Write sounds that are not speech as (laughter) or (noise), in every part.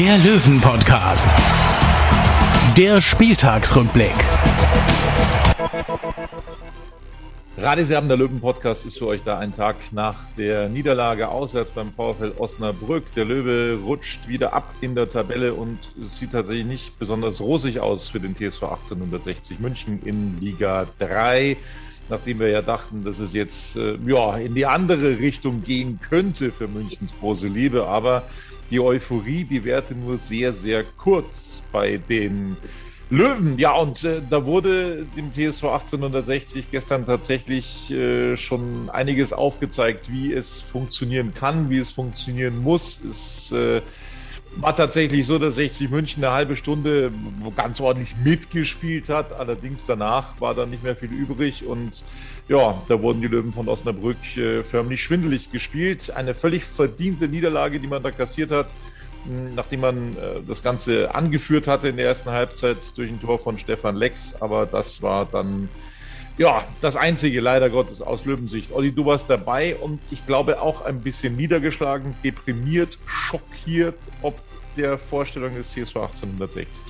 der Löwen-Podcast. Der Spieltagsrückblick. Radioserben der Löwen-Podcast ist für euch da ein Tag nach der Niederlage auswärts beim VfL Osnabrück. Der Löwe rutscht wieder ab in der Tabelle und es sieht tatsächlich nicht besonders rosig aus für den TSV 1860 München in Liga 3. Nachdem wir ja dachten, dass es jetzt äh, ja, in die andere Richtung gehen könnte für Münchens große Liebe. Aber die Euphorie, die währte nur sehr, sehr kurz bei den Löwen, ja, und äh, da wurde dem TSV 1860 gestern tatsächlich äh, schon einiges aufgezeigt, wie es funktionieren kann, wie es funktionieren muss. Es äh, war tatsächlich so, dass 60 München eine halbe Stunde ganz ordentlich mitgespielt hat. Allerdings danach war dann nicht mehr viel übrig und ja, da wurden die Löwen von Osnabrück äh, förmlich schwindelig gespielt. Eine völlig verdiente Niederlage, die man da kassiert hat nachdem man äh, das Ganze angeführt hatte in der ersten Halbzeit durch ein Tor von Stefan Lex. Aber das war dann ja das einzige, leider Gottes, aus Löwensicht. Olli, du warst dabei und ich glaube auch ein bisschen niedergeschlagen, deprimiert, schockiert, ob der Vorstellung des CSV 1860.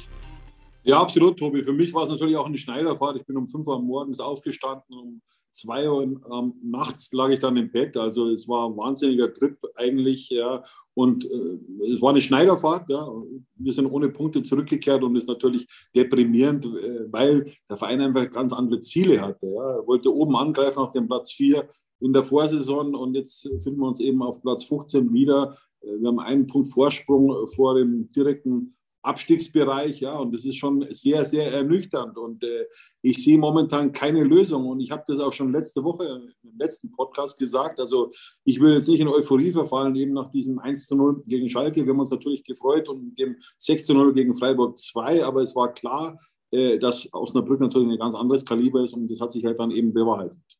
Ja, absolut, Tobi. Für mich war es natürlich auch eine Schneiderfahrt. Ich bin um 5 Uhr morgens aufgestanden, um 2 Uhr ähm, nachts lag ich dann im Bett. Also es war ein wahnsinniger Trip eigentlich. Ja. Und äh, es war eine Schneiderfahrt. Ja. Wir sind ohne Punkte zurückgekehrt und ist natürlich deprimierend, äh, weil der Verein einfach ganz andere Ziele hatte. Ja. Er wollte oben angreifen auf den Platz 4 in der Vorsaison und jetzt finden wir uns eben auf Platz 15 wieder. Äh, wir haben einen Punkt Vorsprung vor dem direkten Abstiegsbereich, ja, und das ist schon sehr, sehr ernüchternd. Und äh, ich sehe momentan keine Lösung. Und ich habe das auch schon letzte Woche im letzten Podcast gesagt. Also ich will jetzt nicht in Euphorie verfallen, eben nach diesem 1 zu 0 gegen Schalke. Wir haben uns natürlich gefreut und dem 6 zu 0 gegen Freiburg 2, aber es war klar, äh, dass Osnabrück natürlich ein ganz anderes Kaliber ist und das hat sich halt dann eben bewahrheitet.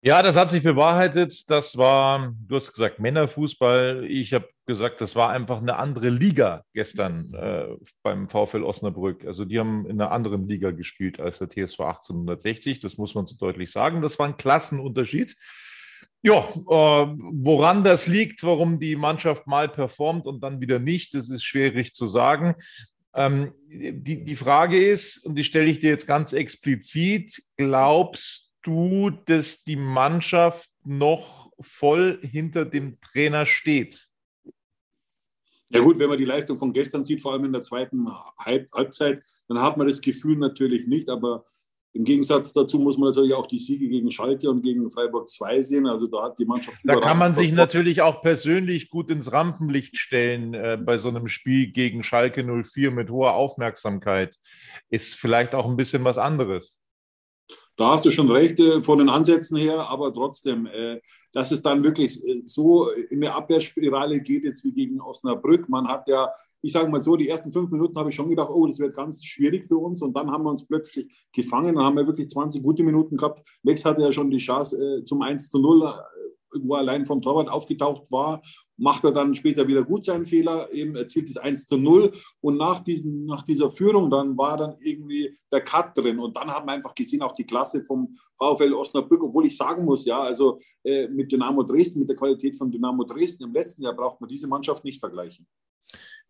Ja, das hat sich bewahrheitet. Das war, du hast gesagt, Männerfußball. Ich habe gesagt, das war einfach eine andere Liga gestern äh, beim VfL Osnabrück. Also die haben in einer anderen Liga gespielt als der TSV 1860. Das muss man so deutlich sagen. Das war ein Klassenunterschied. Ja, äh, woran das liegt, warum die Mannschaft mal performt und dann wieder nicht, das ist schwierig zu sagen. Ähm, die, die Frage ist, und die stelle ich dir jetzt ganz explizit, glaubst du, dass die Mannschaft noch voll hinter dem Trainer steht? Ja gut, wenn man die Leistung von gestern sieht, vor allem in der zweiten Halb Halbzeit, dann hat man das Gefühl natürlich nicht, aber im Gegensatz dazu muss man natürlich auch die Siege gegen Schalke und gegen Freiburg 2 sehen. Also da hat die Mannschaft. Da kann man sich natürlich auch persönlich gut ins Rampenlicht stellen äh, bei so einem Spiel gegen Schalke 04 mit hoher Aufmerksamkeit. Ist vielleicht auch ein bisschen was anderes. Da hast du schon recht äh, von den Ansätzen her, aber trotzdem, äh, dass es dann wirklich äh, so in eine Abwehrspirale geht, jetzt wie gegen Osnabrück. Man hat ja, ich sage mal so, die ersten fünf Minuten habe ich schon gedacht, oh, das wird ganz schwierig für uns. Und dann haben wir uns plötzlich gefangen. Dann haben wir wirklich 20 gute Minuten gehabt. Lex hatte ja schon die Chance zum 1 zu 0 irgendwo allein vom Torwart aufgetaucht war, macht er dann später wieder gut seinen Fehler, eben erzielt das 1 zu 0 und nach, diesen, nach dieser Führung dann war dann irgendwie der Cut drin und dann haben wir einfach gesehen, auch die Klasse vom VfL Osnabrück, obwohl ich sagen muss, ja, also äh, mit Dynamo Dresden, mit der Qualität von Dynamo Dresden im letzten Jahr braucht man diese Mannschaft nicht vergleichen.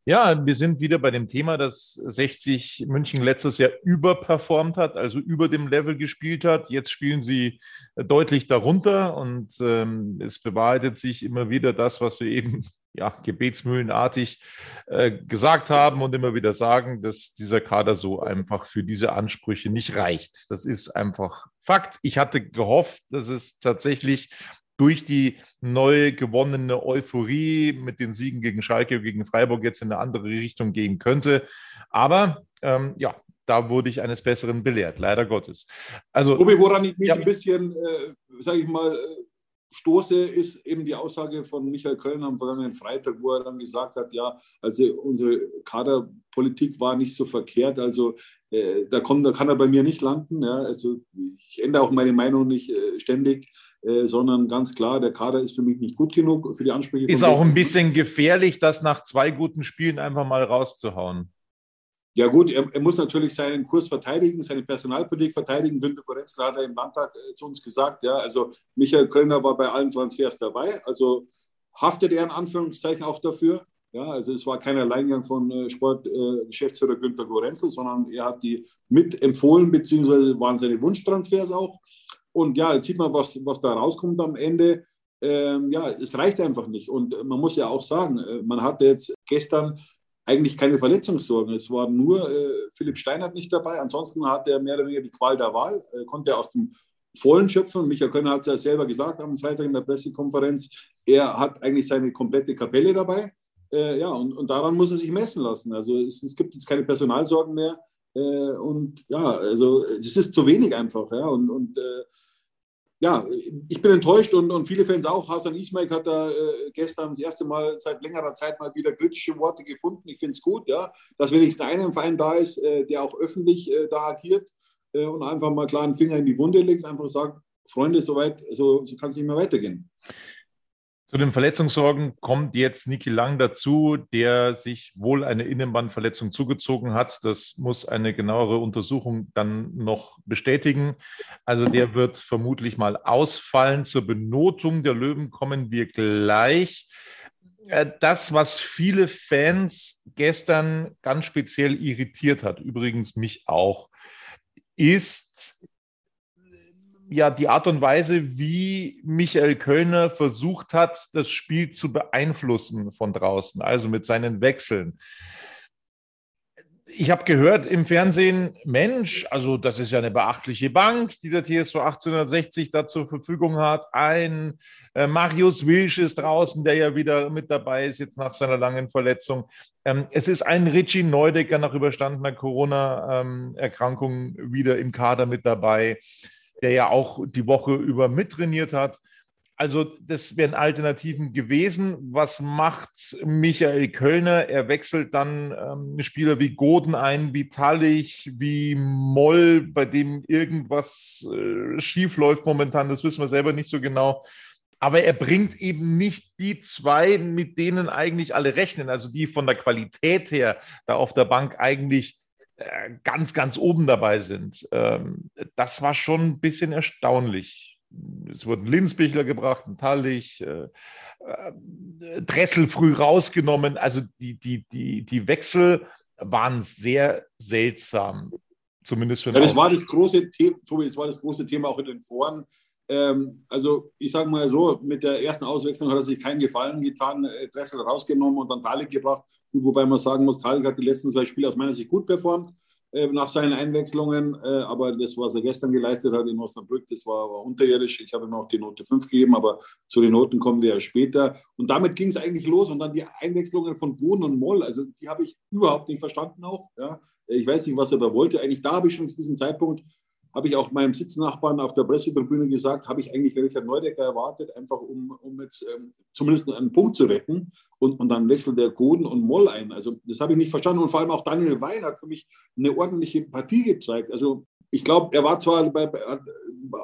Ja, wir sind wieder bei dem Thema, dass 60 München letztes Jahr überperformt hat, also über dem Level gespielt hat. Jetzt spielen sie deutlich darunter und ähm, es bewahrheitet sich immer wieder das, was wir eben (laughs) ja, gebetsmühlenartig äh, gesagt haben und immer wieder sagen, dass dieser Kader so einfach für diese Ansprüche nicht reicht. Das ist einfach Fakt. Ich hatte gehofft, dass es tatsächlich durch die neu gewonnene Euphorie mit den Siegen gegen Schalke, gegen Freiburg jetzt in eine andere Richtung gehen könnte. Aber ähm, ja, da wurde ich eines Besseren belehrt, leider Gottes. Also, Tobi, woran ich mich ja, ein bisschen, äh, sage ich mal, äh, stoße, ist eben die Aussage von Michael Köln am vergangenen Freitag, wo er dann gesagt hat, ja, also unsere Kaderpolitik war nicht so verkehrt, also äh, da, kommt, da kann er bei mir nicht landen. Ja, also ich ändere auch meine Meinung nicht äh, ständig. Äh, sondern ganz klar, der Kader ist für mich nicht gut genug für die Ansprüche. Ist auch ein bisschen gefährlich, das nach zwei guten Spielen einfach mal rauszuhauen. Ja gut, er, er, muss natürlich seinen Kurs verteidigen, seine Personalpolitik verteidigen. Günter Korenzler hat er im Landtag äh, zu uns gesagt. Ja, also Michael Kölner war bei allen Transfers dabei. Also haftet er in Anführungszeichen auch dafür. Ja, also es war kein Alleingang von äh, Sportgeschäftsführer äh, Günter Gorenzel, sondern er hat die mitempfohlen, beziehungsweise waren seine Wunschtransfers auch. Und ja, jetzt sieht man, was, was da rauskommt am Ende. Ähm, ja, es reicht einfach nicht. Und man muss ja auch sagen, äh, man hatte jetzt gestern eigentlich keine Verletzungssorgen. Es war nur äh, Philipp Steinert nicht dabei. Ansonsten hat er mehr oder weniger die Qual der Wahl, äh, konnte er aus dem Vollen schöpfen. Michael Könner hat es ja selber gesagt am Freitag in der Pressekonferenz. Er hat eigentlich seine komplette Kapelle dabei. Äh, ja, und, und, daran muss er sich messen lassen. Also es, es gibt jetzt keine Personalsorgen mehr. Äh, und ja, also es ist zu wenig einfach. Ja, und, und äh, ja, ich bin enttäuscht und, und viele Fans auch. Hasan Ismail hat da äh, gestern das erste Mal seit längerer Zeit mal wieder kritische Worte gefunden. Ich finde es gut, ja, dass wenigstens einer im Verein da ist, äh, der auch öffentlich äh, da agiert äh, und einfach mal klar einen Finger in die Wunde legt, einfach sagt, Freunde, soweit, so, so kann es nicht mehr weitergehen. Zu den Verletzungssorgen kommt jetzt Niki Lang dazu, der sich wohl eine Innenbandverletzung zugezogen hat. Das muss eine genauere Untersuchung dann noch bestätigen. Also der wird vermutlich mal ausfallen. Zur Benotung der Löwen kommen wir gleich. Äh, das, was viele Fans gestern ganz speziell irritiert hat, übrigens mich auch, ist ja die Art und Weise, wie Michael Kölner versucht hat, das Spiel zu beeinflussen von draußen, also mit seinen Wechseln. Ich habe gehört im Fernsehen, Mensch, also das ist ja eine beachtliche Bank, die der TSV 1860 da zur Verfügung hat. Ein äh, Marius Wilsch ist draußen, der ja wieder mit dabei ist, jetzt nach seiner langen Verletzung. Ähm, es ist ein Richie Neudecker nach überstandener Corona-Erkrankung ähm, wieder im Kader mit dabei der ja auch die Woche über mittrainiert hat. Also das wären Alternativen gewesen. Was macht Michael Kölner? Er wechselt dann ähm, Spieler wie Goden ein, wie Tallich, wie Moll, bei dem irgendwas äh, schief läuft momentan. Das wissen wir selber nicht so genau. Aber er bringt eben nicht die zwei, mit denen eigentlich alle rechnen, also die von der Qualität her da auf der Bank eigentlich ganz, ganz oben dabei sind. Ähm, das war schon ein bisschen erstaunlich. Es wurden Linsbichler gebracht, ein Tallich, äh, äh, Dressel früh rausgenommen. Also die, die, die, die Wechsel waren sehr seltsam. Zumindest für ja, das war das große Thema, Tobi, das war das große Thema auch in den Foren. Ähm, also ich sage mal so, mit der ersten Auswechslung hat er sich keinen Gefallen getan, Dressel rausgenommen und dann Talik gebracht. Wobei man sagen muss, Talik hat die letzten zwei Spiele aus meiner Sicht gut performt äh, nach seinen Einwechslungen. Äh, aber das, was er gestern geleistet hat in Osnabrück, das war, war unterirdisch. Ich habe ihm auch die Note 5 gegeben, aber zu den Noten kommen wir ja später. Und damit ging es eigentlich los. Und dann die Einwechslungen von Bohn und Moll, also die habe ich überhaupt nicht verstanden auch. Ja. Ich weiß nicht, was er da wollte. Eigentlich da habe ich schon zu diesem Zeitpunkt habe ich auch meinem Sitznachbarn auf der Pressetribüne gesagt, habe ich eigentlich Richard Neudecker erwartet, einfach um, um jetzt ähm, zumindest einen Punkt zu retten. Und, und dann wechselt der Goden und Moll ein. Also das habe ich nicht verstanden. Und vor allem auch Daniel Wein hat für mich eine ordentliche Partie gezeigt. Also ich glaube, er war zwar bei,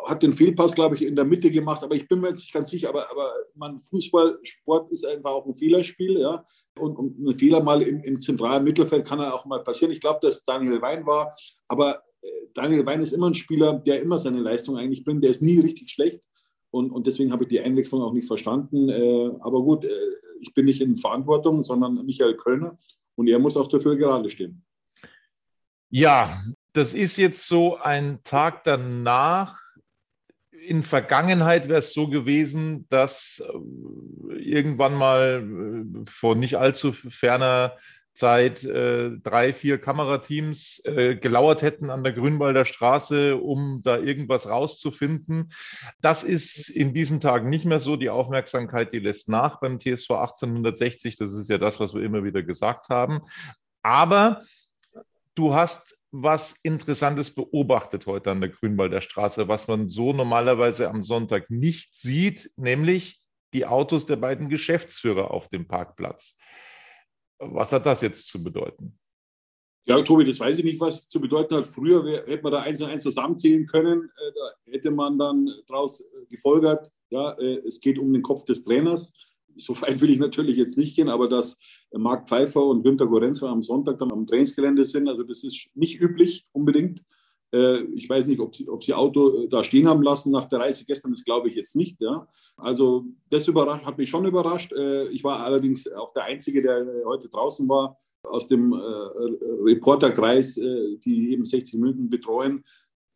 hat den Fehlpass, glaube ich, in der Mitte gemacht, aber ich bin mir jetzt nicht ganz sicher. Aber, aber man, Fußballsport ist einfach auch ein Fehlerspiel, ja. Und, und ein Fehler mal im, im zentralen Mittelfeld kann auch mal passieren. Ich glaube, dass Daniel Wein war, aber Daniel Wein ist immer ein Spieler, der immer seine Leistung eigentlich bringt. Der ist nie richtig schlecht. Und, und deswegen habe ich die Einwechslung auch nicht verstanden. Äh, aber gut, äh, ich bin nicht in Verantwortung, sondern Michael Kölner. Und er muss auch dafür gerade stehen. Ja, das ist jetzt so ein Tag danach. In Vergangenheit wäre es so gewesen, dass äh, irgendwann mal äh, vor nicht allzu ferner Zeit äh, drei, vier Kamerateams äh, gelauert hätten an der Grünwalder Straße, um da irgendwas rauszufinden. Das ist in diesen Tagen nicht mehr so. Die Aufmerksamkeit, die lässt nach beim TSV 1860. Das ist ja das, was wir immer wieder gesagt haben. Aber du hast was Interessantes beobachtet heute an der Grünwalder Straße, was man so normalerweise am Sonntag nicht sieht, nämlich die Autos der beiden Geschäftsführer auf dem Parkplatz. Was hat das jetzt zu bedeuten? Ja, Tobi, das weiß ich nicht, was zu bedeuten hat. Früher hätte man da eins und eins zusammenzählen können. Äh, da hätte man dann daraus äh, gefolgert, ja, äh, es geht um den Kopf des Trainers. So weit will ich natürlich jetzt nicht gehen, aber dass Marc Pfeiffer und Günter Gorenzel am Sonntag dann am Trainingsgelände sind, also das ist nicht üblich unbedingt. Ich weiß nicht, ob sie, ob sie Auto da stehen haben lassen nach der Reise gestern, das glaube ich jetzt nicht. Ja. Also das überrascht, hat mich schon überrascht. Ich war allerdings auch der Einzige, der heute draußen war aus dem äh, Reporterkreis, äh, die eben 60 Minuten betreuen.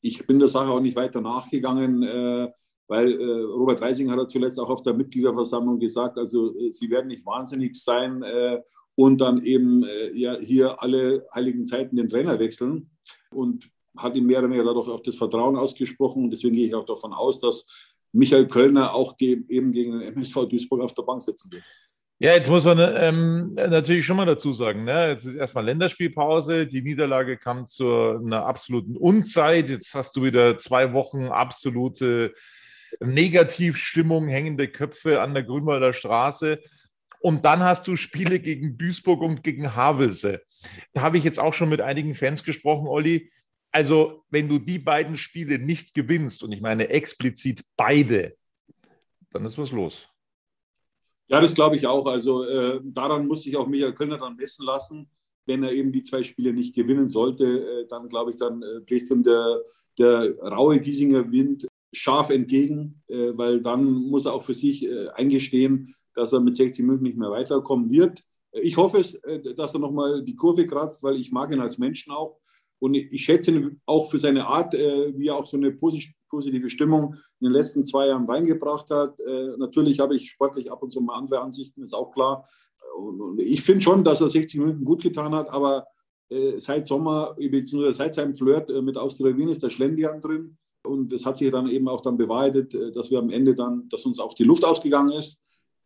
Ich bin der Sache auch nicht weiter nachgegangen, äh, weil äh, Robert Reising hat ja zuletzt auch auf der Mitgliederversammlung gesagt, also äh, sie werden nicht wahnsinnig sein äh, und dann eben ja, hier alle heiligen Zeiten den Trainer wechseln und hat ihm mehr oder weniger dadurch auch das Vertrauen ausgesprochen. Und deswegen gehe ich auch davon aus, dass Michael Kölner auch eben gegen den MSV Duisburg auf der Bank sitzen wird. Ja, jetzt muss man ähm, natürlich schon mal dazu sagen, ne? jetzt ist erstmal Länderspielpause, die Niederlage kam zu einer absoluten Unzeit, jetzt hast du wieder zwei Wochen absolute Negativstimmung, hängende Köpfe an der Grünwalder Straße. Und dann hast du Spiele gegen Duisburg und gegen Havelse. Da habe ich jetzt auch schon mit einigen Fans gesprochen, Olli. Also, wenn du die beiden Spiele nicht gewinnst, und ich meine explizit beide, dann ist was los. Ja, das glaube ich auch. Also äh, daran muss sich auch Michael Kölner dann messen lassen. Wenn er eben die zwei Spiele nicht gewinnen sollte, äh, dann glaube ich, dann äh, bläst ihm der, der raue Giesinger Wind scharf entgegen, äh, weil dann muss er auch für sich äh, eingestehen, dass er mit 60 München nicht mehr weiterkommen wird. Ich hoffe es, äh, dass er nochmal die Kurve kratzt, weil ich mag ihn als Menschen auch. Und ich schätze ihn auch für seine Art, äh, wie er auch so eine positive Stimmung in den letzten zwei Jahren reingebracht hat. Äh, natürlich habe ich sportlich ab und zu mal andere Ansichten, ist auch klar. Und ich finde schon, dass er 60 Minuten gut getan hat, aber äh, seit Sommer, beziehungsweise seit seinem Flirt mit Austria Wien ist der Schlendian drin. Und es hat sich dann eben auch dann bewahrheitet, dass wir am Ende dann, dass uns auch die Luft ausgegangen ist.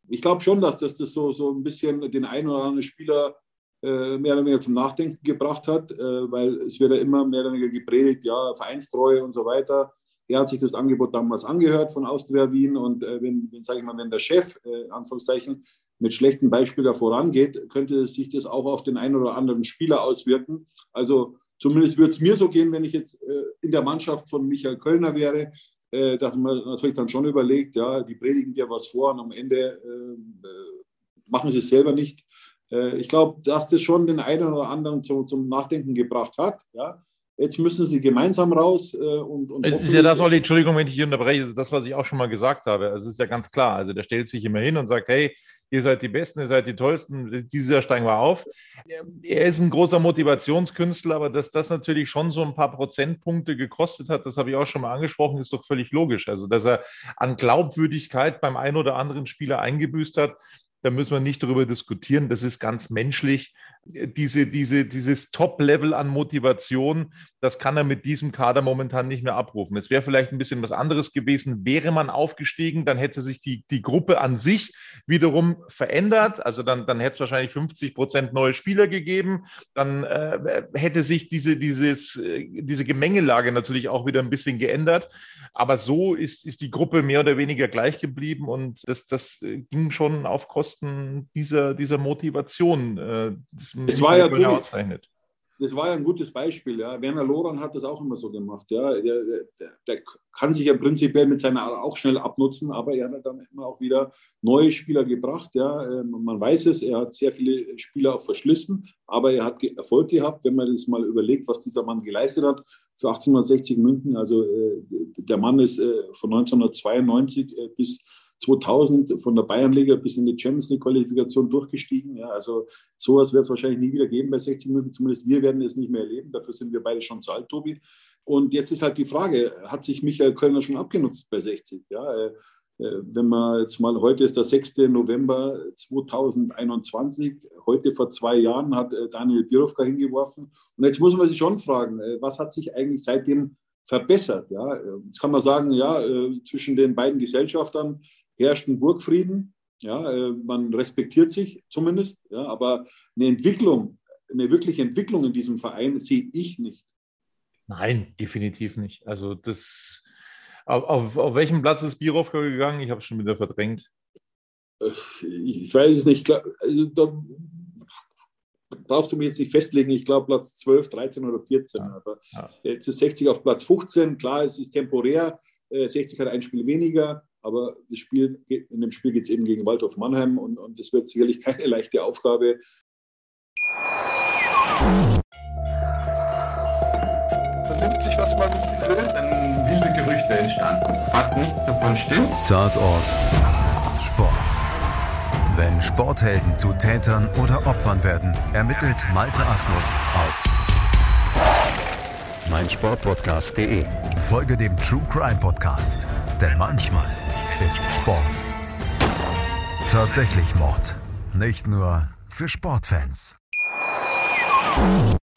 Ich glaube schon, dass das, das so, so ein bisschen den einen oder anderen Spieler äh, mehr oder weniger zum Nachdenken gebracht hat, äh, weil es wird ja immer mehr oder weniger gepredigt, ja, Vereinstreue und so weiter. Er hat sich das Angebot damals angehört von Austria Wien und äh, wenn, wenn sage ich mal, wenn der Chef, äh, Anführungszeichen, mit schlechten Beispielen vorangeht, könnte sich das auch auf den einen oder anderen Spieler auswirken. Also zumindest würde es mir so gehen, wenn ich jetzt äh, in der Mannschaft von Michael Kölner wäre, äh, dass man natürlich dann schon überlegt, ja, die predigen dir was vor und am Ende machen sie es selber nicht. Äh, ich glaube, dass das schon den einen oder anderen zu, zum Nachdenken gebracht hat. Ja. Jetzt müssen sie gemeinsam raus äh, und, und Es ist ja das, Olli, Entschuldigung, wenn ich hier unterbreche, ist das, was ich auch schon mal gesagt habe. Also es ist ja ganz klar. Also der stellt sich immer hin und sagt, hey, ihr seid die Besten, ihr seid die Tollsten, dieses Jahr steigen wir auf. Er ist ein großer Motivationskünstler, aber dass das natürlich schon so ein paar Prozentpunkte gekostet hat, das habe ich auch schon mal angesprochen, ist doch völlig logisch. Also dass er an Glaubwürdigkeit beim einen oder anderen Spieler eingebüßt hat, da müssen wir nicht darüber diskutieren. Das ist ganz menschlich diese, diese, dieses Top-Level an Motivation, das kann er mit diesem Kader momentan nicht mehr abrufen. Es wäre vielleicht ein bisschen was anderes gewesen, wäre man aufgestiegen, dann hätte sich die, die Gruppe an sich wiederum verändert. Also dann, dann hätte es wahrscheinlich 50 Prozent neue Spieler gegeben. Dann äh, hätte sich diese, dieses, äh, diese Gemengelage natürlich auch wieder ein bisschen geändert. Aber so ist, ist die Gruppe mehr oder weniger gleich geblieben und das, das äh, ging schon auf Kosten dieser, dieser Motivation. Äh, das war ja auszeichnet. Das war ja ein gutes Beispiel. Ja. Werner Loran hat das auch immer so gemacht. Ja. Der, der, der kann sich ja prinzipiell mit seiner Art auch schnell abnutzen, aber er hat dann immer auch wieder neue Spieler gebracht. Ja. Ähm, man weiß es, er hat sehr viele Spieler auch verschlissen, aber er hat Erfolg gehabt, wenn man das mal überlegt, was dieser Mann geleistet hat für 1860 München. Also äh, der Mann ist äh, von 1992 äh, bis 2000 von der Bayernliga bis in die Champions League Qualifikation durchgestiegen. Ja, also sowas wird es wahrscheinlich nie wieder geben bei 60 Minuten. Zumindest wir werden es nicht mehr erleben. Dafür sind wir beide schon zu alt, Tobi. Und jetzt ist halt die Frage, hat sich Michael Kölner schon abgenutzt bei 60? Ja, äh, äh, wenn man jetzt mal, heute ist der 6. November 2021, heute vor zwei Jahren hat äh, Daniel Birovka hingeworfen. Und jetzt muss man sich schon fragen, was hat sich eigentlich seitdem verbessert? Ja, jetzt kann man sagen, ja, zwischen den beiden Gesellschaftern herrscht ein Burgfrieden. Ja, äh, man respektiert sich zumindest, ja, aber eine Entwicklung, eine wirkliche Entwicklung in diesem Verein sehe ich nicht. Nein, definitiv nicht. Also das auf, auf, auf welchem Platz ist Birovka gegangen? Ich habe es schon wieder verdrängt. Ich weiß es nicht. Also, da brauchst du mich jetzt nicht festlegen. Ich glaube Platz 12, 13 oder 14. Ja. Aber ja. jetzt ist 60 auf Platz 15. Klar, es ist temporär. 60 äh, hat ein Spiel weniger. Aber das Spiel, in dem Spiel geht es eben gegen Waldorf Mannheim und, und das wird sicherlich keine (laughs) leichte Aufgabe. Vernimmt sich, was man will, dann wilde Gerüchte entstanden. Fast nichts davon stimmt. Tatort. Sport. Wenn Sporthelden zu Tätern oder Opfern werden, ermittelt Malte Asmus auf meinsportpodcast.de. Folge dem True Crime Podcast, denn manchmal ist Sport tatsächlich Mord. Nicht nur für Sportfans.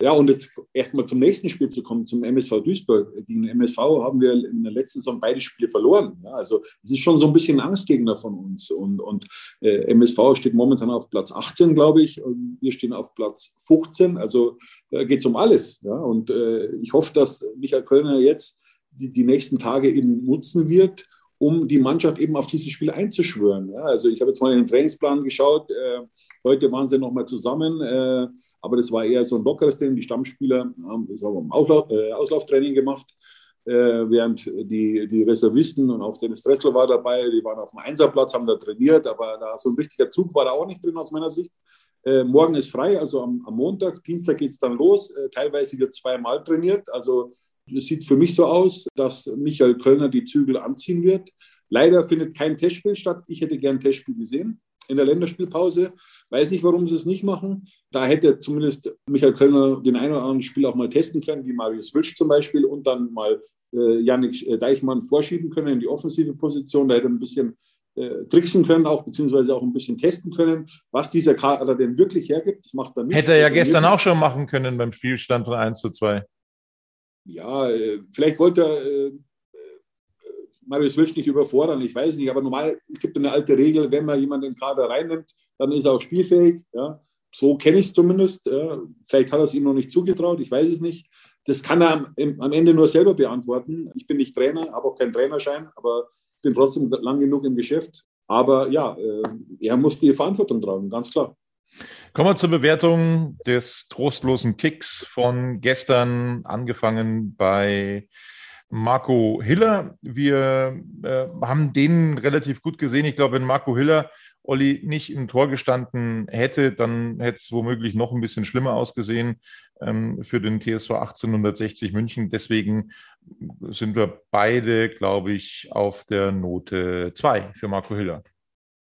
Ja, und jetzt erstmal zum nächsten Spiel zu kommen, zum MSV Duisburg. Gegen MSV haben wir in der letzten Saison beide Spiele verloren. Ja, also es ist schon so ein bisschen ein Angstgegner von uns. Und, und äh, MSV steht momentan auf Platz 18, glaube ich, und wir stehen auf Platz 15. Also da geht es um alles. Ja, und äh, ich hoffe, dass Michael Kölner jetzt die, die nächsten Tage eben nutzen wird, um die Mannschaft eben auf dieses Spiel einzuschwören. Ja, also ich habe jetzt mal in den Trainingsplan geschaut. Äh, heute waren sie nochmal zusammen. Äh, aber das war eher so ein lockeres Training. Die Stammspieler haben haben Auslauf, äh, Auslauftraining gemacht, äh, während die, die Reservisten und auch Dennis Dressler war dabei, die waren auf dem Einserplatz, haben da trainiert, aber da so ein richtiger Zug war da auch nicht drin aus meiner Sicht. Äh, morgen ist frei, also am, am Montag, Dienstag geht es dann los. Äh, teilweise wird zweimal trainiert. Also es sieht für mich so aus, dass Michael Kölner die Zügel anziehen wird. Leider findet kein Testspiel statt. Ich hätte gern ein Testspiel gesehen in der Länderspielpause. Weiß nicht, warum sie es nicht machen. Da hätte zumindest Michael Kölner den einen oder anderen Spiel auch mal testen können, wie Marius Wilsch zum Beispiel, und dann mal äh, Yannick äh, Deichmann vorschieben können in die offensive Position. Da hätte er ein bisschen äh, tricksen können, auch beziehungsweise auch ein bisschen testen können, was dieser Kader denn wirklich hergibt. Das macht er nicht. Hätte er ja gestern auch schon machen können beim Spielstand von 1 zu 2. Ja, äh, vielleicht wollte er äh, Marius Wilsch nicht überfordern, ich weiß nicht, aber normal gibt es eine alte Regel, wenn man jemanden Kader reinnimmt, dann ist er auch spielfähig. Ja. So kenne ich es zumindest. Ja. Vielleicht hat er es ihm noch nicht zugetraut, ich weiß es nicht. Das kann er am, am Ende nur selber beantworten. Ich bin nicht Trainer, habe auch keinen Trainerschein, aber bin trotzdem lang genug im Geschäft. Aber ja, äh, er muss die Verantwortung tragen, ganz klar. Kommen wir zur Bewertung des trostlosen Kicks von gestern, angefangen bei Marco Hiller. Wir äh, haben den relativ gut gesehen. Ich glaube, wenn Marco Hiller Olli nicht im Tor gestanden hätte, dann hätte es womöglich noch ein bisschen schlimmer ausgesehen ähm, für den TSV 1860 München. Deswegen sind wir beide, glaube ich, auf der Note 2 für Marco Hiller.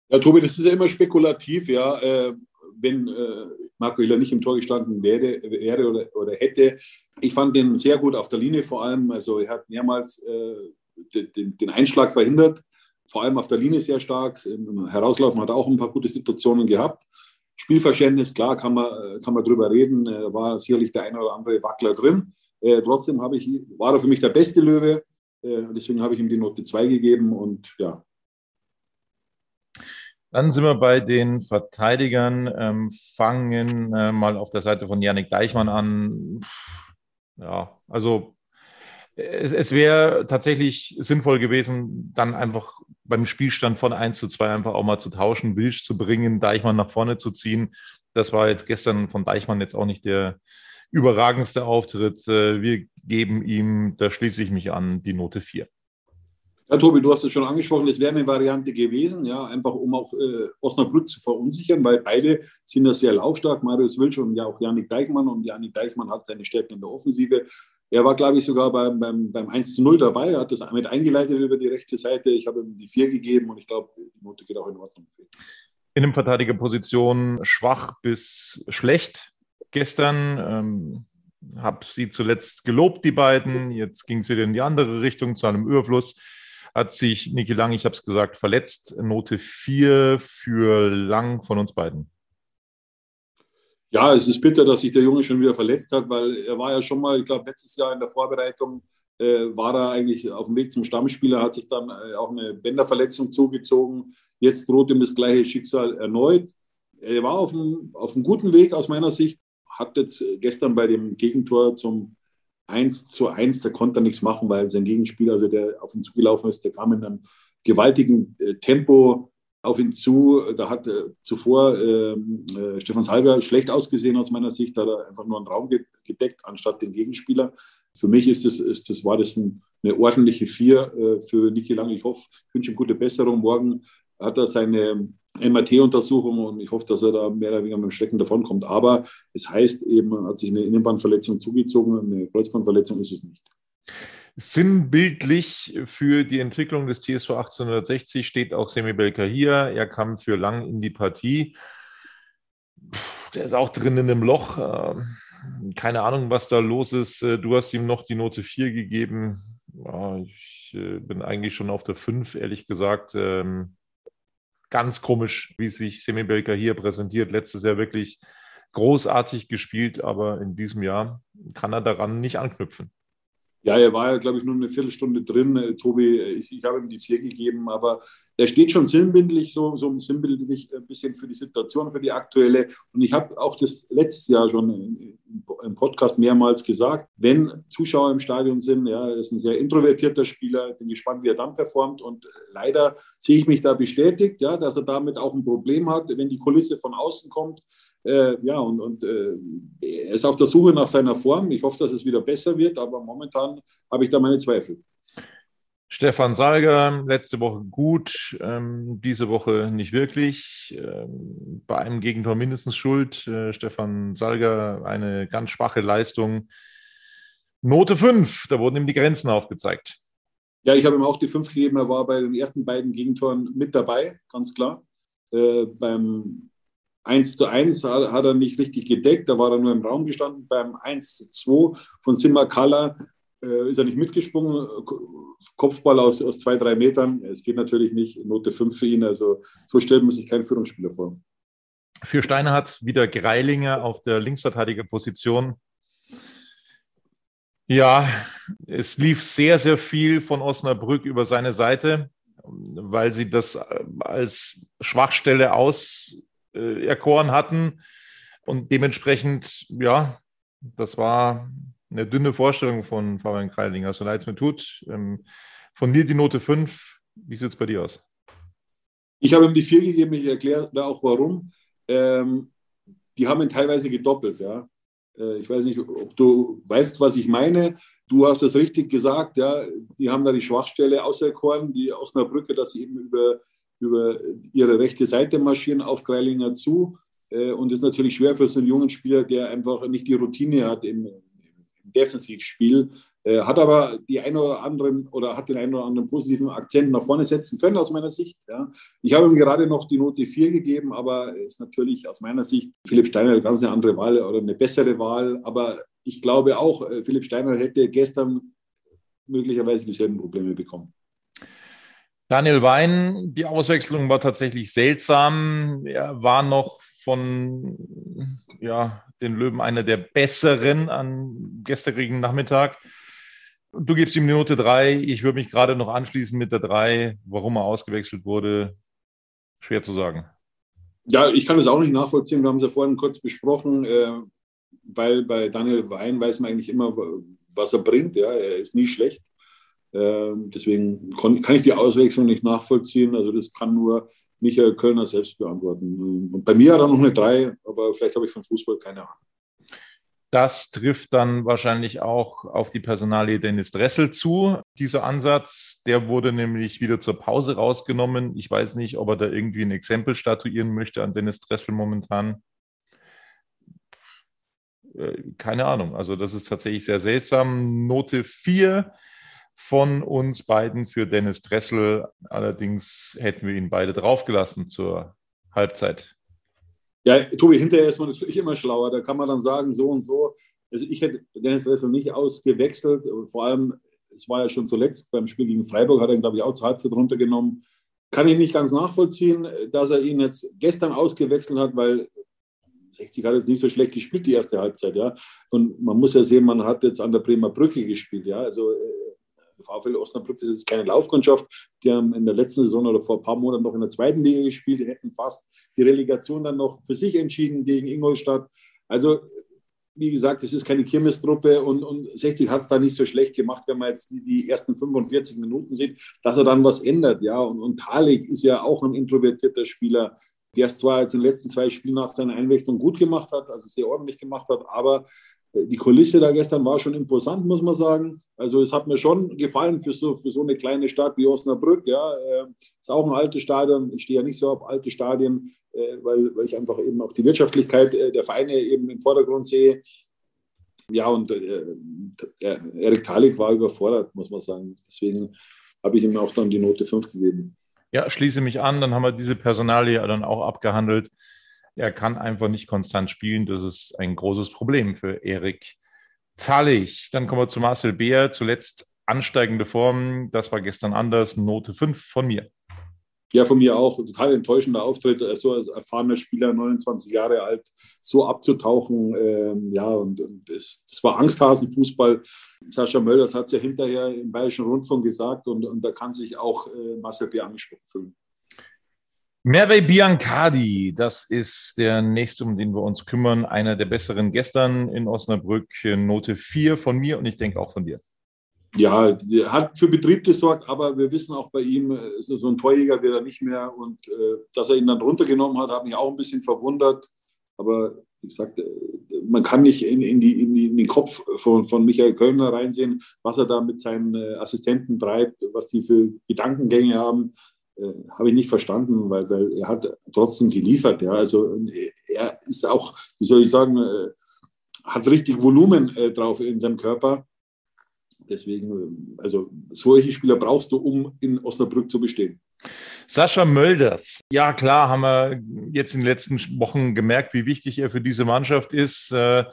Ja, Tobi, das ist ja immer spekulativ, ja. Äh, wenn äh, Marco Hiller nicht im Tor gestanden wäre, wäre oder, oder, hätte. Ich fand den sehr gut auf der Linie vor allem. Also er hat mehrmals äh, den, den, Einschlag verhindert, vor allem auf der Linie sehr stark. Im Herauslaufen hat er auch ein paar gute Situationen gehabt. Spielverständnis, klar, kann man, kann man drüber reden, äh, war sicherlich der eine oder andere Wackler drin. Äh, trotzdem ich, war er für mich der beste Löwe. Äh, deswegen habe ich ihm die Note 2 gegeben und ja, dann sind wir bei den Verteidigern, ähm, fangen äh, mal auf der Seite von Yannick Deichmann an. Ja, also es, es wäre tatsächlich sinnvoll gewesen, dann einfach beim Spielstand von 1 zu 2 einfach auch mal zu tauschen, Wilsch zu bringen, Deichmann nach vorne zu ziehen. Das war jetzt gestern von Deichmann jetzt auch nicht der überragendste Auftritt. Äh, wir geben ihm, da schließe ich mich an, die Note 4. Ja, Tobi, du hast es schon angesprochen, das wäre eine Variante gewesen, ja, einfach um auch äh, Osnabrück zu verunsichern, weil beide sind ja sehr laufstark, Marius Wilsch und ja auch Janik Deichmann und Janik Deichmann hat seine Stärken in der Offensive. Er war, glaube ich, sogar beim, beim, beim 1 zu 0 dabei, er hat das mit eingeleitet über die rechte Seite. Ich habe ihm die 4 gegeben und ich glaube, die Note geht auch in Ordnung. In einem Verteidigerposition schwach bis schlecht gestern. Ähm habe sie zuletzt gelobt, die beiden. Jetzt ging es wieder in die andere Richtung zu einem Überfluss hat sich Niki Lang, ich habe es gesagt, verletzt. Note 4 für Lang von uns beiden. Ja, es ist bitter, dass sich der Junge schon wieder verletzt hat, weil er war ja schon mal, ich glaube, letztes Jahr in der Vorbereitung äh, war er eigentlich auf dem Weg zum Stammspieler, hat sich dann äh, auch eine Bänderverletzung zugezogen. Jetzt droht ihm das gleiche Schicksal erneut. Er war auf einem, auf einem guten Weg aus meiner Sicht, hat jetzt gestern bei dem Gegentor zum 1 zu 1, der konnte nichts machen, weil sein Gegenspieler, also der auf ihn zugelaufen ist, der kam in einem gewaltigen äh, Tempo auf ihn zu. Da hat äh, zuvor ähm, äh, Stefan Salger schlecht ausgesehen aus meiner Sicht. Da hat er einfach nur einen Raum gedeckt, anstatt den Gegenspieler. Für mich ist das, ist das, war das ein, eine ordentliche Vier äh, für Niki Lang. Ich hoffe, ich wünsche ihm gute Besserung. Morgen hat er seine MRT-Untersuchung und ich hoffe, dass er da mehr oder weniger mit dem Schrecken davonkommt. Aber es heißt eben, hat sich eine Innenbandverletzung zugezogen, eine Kreuzbandverletzung ist es nicht. Sinnbildlich für die Entwicklung des TSV 1860 steht auch Semi hier. Er kam für lang in die Partie. Der ist auch drin in einem Loch. Ähm, keine Ahnung, was da los ist. Äh, du hast ihm noch die Note 4 gegeben. Ich äh, bin eigentlich schon auf der 5, ehrlich gesagt. Ganz komisch, wie sich Semi hier präsentiert. Letztes Jahr wirklich großartig gespielt, aber in diesem Jahr kann er daran nicht anknüpfen. Ja, er war ja, glaube ich, nur eine Viertelstunde drin. Äh, Tobi, äh, ich, ich habe ihm die vier gegeben, aber er steht schon sinnbildlich, so, so sinnbildlich ein bisschen für die Situation, für die aktuelle. Und ich habe auch das letztes Jahr schon im Podcast mehrmals gesagt, wenn Zuschauer im Stadion sind, ja, er ist ein sehr introvertierter Spieler, bin gespannt, wie er dann performt. Und leider sehe ich mich da bestätigt, ja, dass er damit auch ein Problem hat, wenn die Kulisse von außen kommt. Äh, ja, und, und äh, er ist auf der Suche nach seiner Form. Ich hoffe, dass es wieder besser wird, aber momentan habe ich da meine Zweifel. Stefan Salger, letzte Woche gut, ähm, diese Woche nicht wirklich. Ähm, bei einem Gegentor mindestens schuld. Äh, Stefan Salger, eine ganz schwache Leistung. Note 5, da wurden ihm die Grenzen aufgezeigt. Ja, ich habe ihm auch die 5 gegeben. Er war bei den ersten beiden Gegentoren mit dabei, ganz klar. Äh, beim 1 zu 1 hat er nicht richtig gedeckt, da war er nur im Raum gestanden. Beim 1 zu 2 von Simakala äh, ist er nicht mitgesprungen. Kopfball aus, aus zwei, drei Metern. Es geht natürlich nicht. Note 5 für ihn. Also so stellt man sich keinen Führungsspieler vor. Für Steiner hat wieder Greilinger auf der Linksverteidigerposition. Ja, es lief sehr, sehr viel von Osnabrück über seine Seite, weil sie das als Schwachstelle aus äh, erkoren hatten. Und dementsprechend, ja, das war eine dünne Vorstellung von Fabian Kreilinger. So leid es mir tut. Ähm, von mir die Note 5. Wie sieht es bei dir aus? Ich habe ihm die 4 gegeben. Ich erkläre auch warum. Ähm, die haben ihn teilweise gedoppelt. Ja. Äh, ich weiß nicht, ob du weißt, was ich meine. Du hast es richtig gesagt. Ja. Die haben da die Schwachstelle auserkoren, die Osnabrücke, dass sie eben über über ihre rechte Seite marschieren auf Greilinger zu. Äh, und es ist natürlich schwer für so einen jungen Spieler, der einfach nicht die Routine hat im, im Defensivspiel, äh, hat aber die eine oder anderen oder hat den einen oder anderen positiven Akzent nach vorne setzen können aus meiner Sicht. Ja. Ich habe ihm gerade noch die Note 4 gegeben, aber ist natürlich aus meiner Sicht Philipp Steiner eine ganz andere Wahl oder eine bessere Wahl. Aber ich glaube auch, äh, Philipp Steiner hätte gestern möglicherweise dieselben Probleme bekommen. Daniel Wein, die Auswechslung war tatsächlich seltsam. Er war noch von ja, den Löwen einer der besseren an gestrigen Nachmittag. Du gibst ihm Note 3. Ich würde mich gerade noch anschließen mit der 3. Warum er ausgewechselt wurde, schwer zu sagen. Ja, ich kann das auch nicht nachvollziehen. Wir haben es ja vorhin kurz besprochen, äh, weil bei Daniel Wein weiß man eigentlich immer, was er bringt. Ja, er ist nie schlecht. Ähm, deswegen kann ich die Auswechslung nicht nachvollziehen. Also das kann nur Michael Kölner selbst beantworten. Und bei mir hat er noch eine 3, aber vielleicht habe ich vom Fußball keine Ahnung. Das trifft dann wahrscheinlich auch auf die Personalie Dennis Dressel zu. Dieser Ansatz, der wurde nämlich wieder zur Pause rausgenommen. Ich weiß nicht, ob er da irgendwie ein Exempel statuieren möchte an Dennis Dressel momentan. Äh, keine Ahnung. Also das ist tatsächlich sehr seltsam. Note 4 von uns beiden für Dennis Dressel. Allerdings hätten wir ihn beide draufgelassen zur Halbzeit. Ja, Tobi, hinterher ist man natürlich immer schlauer. Da kann man dann sagen, so und so. Also ich hätte Dennis Dressel nicht ausgewechselt. Vor allem, es war ja schon zuletzt beim Spiel gegen Freiburg, hat er ihn, glaube ich, auch zur Halbzeit runtergenommen. Kann ich nicht ganz nachvollziehen, dass er ihn jetzt gestern ausgewechselt hat, weil 60 hat jetzt nicht so schlecht gespielt, die erste Halbzeit, ja. Und man muss ja sehen, man hat jetzt an der Bremer Brücke gespielt, ja. Also äh, VfL Osnabrück, ist keine Laufkundschaft. Die haben in der letzten Saison oder vor ein paar Monaten noch in der zweiten Liga gespielt. Die hätten fast die Relegation dann noch für sich entschieden gegen Ingolstadt. Also wie gesagt, es ist keine Kirmestruppe und, und 60 hat es da nicht so schlecht gemacht, wenn man jetzt die, die, ersten 45 Minuten sieht, dass er dann was ändert. Ja, und, und Talik ist ja auch ein introvertierter Spieler, der es zwar jetzt in den letzten zwei Spielen nach seiner Einwechslung gut gemacht hat, also sehr ordentlich gemacht hat, aber die Kulisse da gestern war schon imposant, muss man sagen. Also es hat mir schon gefallen für so, für so eine kleine Stadt wie Osnabrück. Ja, äh, ist auch ein altes Stadion. Ich stehe ja nicht so auf alte Stadien. Äh, weil, weil ich einfach eben auch die Wirtschaftlichkeit äh, der Vereine eben im Vordergrund sehe. Ja, und äh, Erik Talik war überfordert, muss man sagen. Deswegen habe ich ihm auch dann die Note 5 gegeben. Ja, schließe mich an, dann haben wir diese Personalie dann auch abgehandelt. Er kann einfach nicht konstant spielen. Das ist ein großes Problem für Erik Tallich. Dann kommen wir zu Marcel Beer. Zuletzt ansteigende Form. Das war gestern anders. Note 5 von mir. Ja, von mir auch. Total enttäuschender Auftritt, so als erfahrener Spieler, 29 Jahre alt, so abzutauchen. Ähm, ja, und, und das, das, war Angsthasenfußball. Sascha Mölders hat es ja hinterher im Bayerischen Rundfunk gesagt und, und da kann sich auch äh, Marcel B. angesprochen fühlen. Merve Biancardi, das ist der nächste, um den wir uns kümmern. Einer der besseren gestern in Osnabrück. Note 4 von mir und ich denke auch von dir. Ja, der hat für Betrieb gesorgt, aber wir wissen auch bei ihm, äh, so ein Torjäger wird er nicht mehr. Und äh, dass er ihn dann runtergenommen hat, hat mich auch ein bisschen verwundert. Aber wie gesagt, äh, man kann nicht in, in, die, in, die, in den Kopf von, von Michael Kölner reinsehen, was er da mit seinen Assistenten treibt, was die für Gedankengänge haben. Äh, habe ich nicht verstanden, weil, weil er hat trotzdem geliefert. Ja. Also er ist auch, wie soll ich sagen, äh, hat richtig Volumen drauf in seinem Körper Deswegen, also solche Spieler brauchst du, um in Osnabrück zu bestehen. Sascha Mölders. Ja, klar, haben wir jetzt in den letzten Wochen gemerkt, wie wichtig er für diese Mannschaft ist. Äh,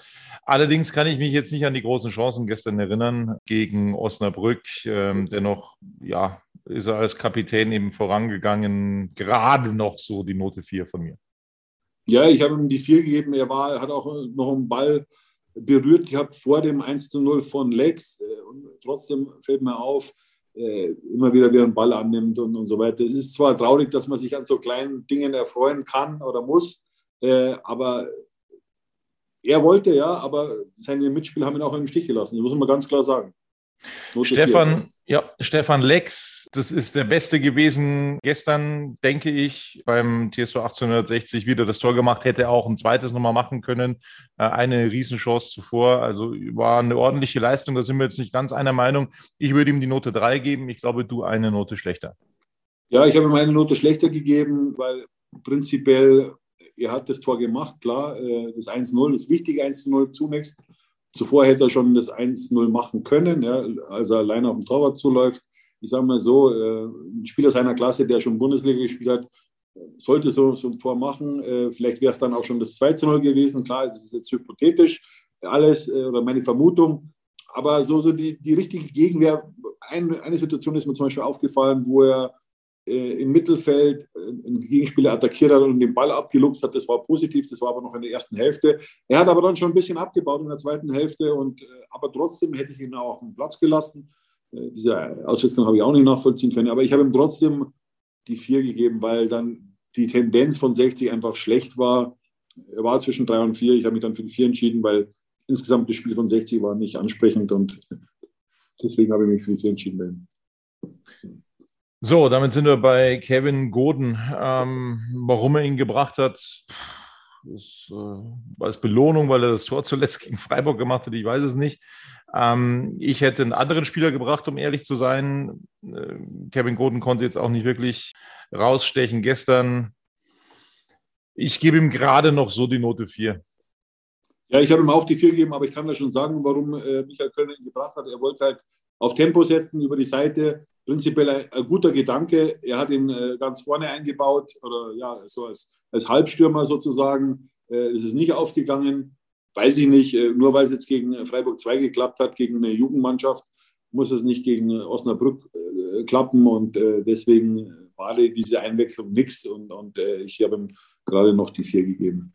allerdings kann ich mich jetzt nicht an die großen Chancen gestern erinnern gegen Osnabrück. Ähm, dennoch, ja, ist er als Kapitän eben vorangegangen. Gerade noch so die Note 4 von mir. Ja, ich habe ihm die 4 gegeben. Er war, hat auch noch einen Ball berührt gehabt vor dem 1 zu 0 von Lex. Äh, und trotzdem fällt mir auf, äh, immer wieder wieder einen Ball annimmt und, und so weiter. Es ist zwar traurig, dass man sich an so kleinen Dingen erfreuen kann oder muss, äh, aber er wollte ja, aber seine Mitspieler haben ihn auch im Stich gelassen. Das muss man ganz klar sagen. Stefan, ja, Stefan Lex, das ist der Beste gewesen gestern, denke ich, beim TSV 1860 wieder das Tor gemacht, hätte auch ein zweites nochmal machen können. Äh, eine Riesenchance zuvor, also war eine ordentliche Leistung, da sind wir jetzt nicht ganz einer Meinung. Ich würde ihm die Note 3 geben, ich glaube, du eine Note schlechter. Ja, ich habe ihm eine Note schlechter gegeben, weil prinzipiell, er hat das Tor gemacht, klar, äh, das 1-0, das wichtige 1-0 zunächst Zuvor hätte er schon das 1-0 machen können, ja, als er alleine auf dem Torwart zuläuft. Ich sage mal so, äh, ein Spieler seiner Klasse, der schon Bundesliga gespielt hat, sollte so, so ein Tor machen. Äh, vielleicht wäre es dann auch schon das 2-0 gewesen. Klar, es ist jetzt hypothetisch alles äh, oder meine Vermutung. Aber so, so die, die richtige Gegenwehr, ein, eine Situation ist mir zum Beispiel aufgefallen, wo er äh, im Mittelfeld einen Gegenspieler attackiert hat und den Ball abgeluchst hat. Das war positiv, das war aber noch in der ersten Hälfte. Er hat aber dann schon ein bisschen abgebaut in der zweiten Hälfte, und, äh, aber trotzdem hätte ich ihn auch auf den Platz gelassen. Diese Auswechslung habe ich auch nicht nachvollziehen können, aber ich habe ihm trotzdem die vier gegeben, weil dann die Tendenz von 60 einfach schlecht war. Er war zwischen drei und vier. Ich habe mich dann für die vier entschieden, weil insgesamt das Spiel von 60 war nicht ansprechend und deswegen habe ich mich für die vier entschieden. So, damit sind wir bei Kevin Goden. Ähm, warum er ihn gebracht hat, ist, äh, war es Belohnung, weil er das Tor zuletzt gegen Freiburg gemacht hat, ich weiß es nicht. Ähm, ich hätte einen anderen Spieler gebracht, um ehrlich zu sein. Äh, Kevin Goden konnte jetzt auch nicht wirklich rausstechen gestern. Ich gebe ihm gerade noch so die Note 4. Ja, ich habe ihm auch die 4 gegeben, aber ich kann da schon sagen, warum äh, Michael Kölner ihn gebracht hat. Er wollte halt auf Tempo setzen über die Seite prinzipiell ein, ein, guter Gedanke. Er hat ihn äh, ganz vorne eingebaut oder ja, so als, als Halbstürmer sozusagen. Äh, ist es nicht aufgegangen. Weiß ich nicht. Äh, nur weil es jetzt gegen Freiburg 2 geklappt hat, gegen eine Jugendmannschaft, muss es nicht gegen Osnabrück äh, klappen. Und äh, deswegen war diese Einwechslung nichts. Und, und äh, ich habe ihm gerade noch die vier gegeben.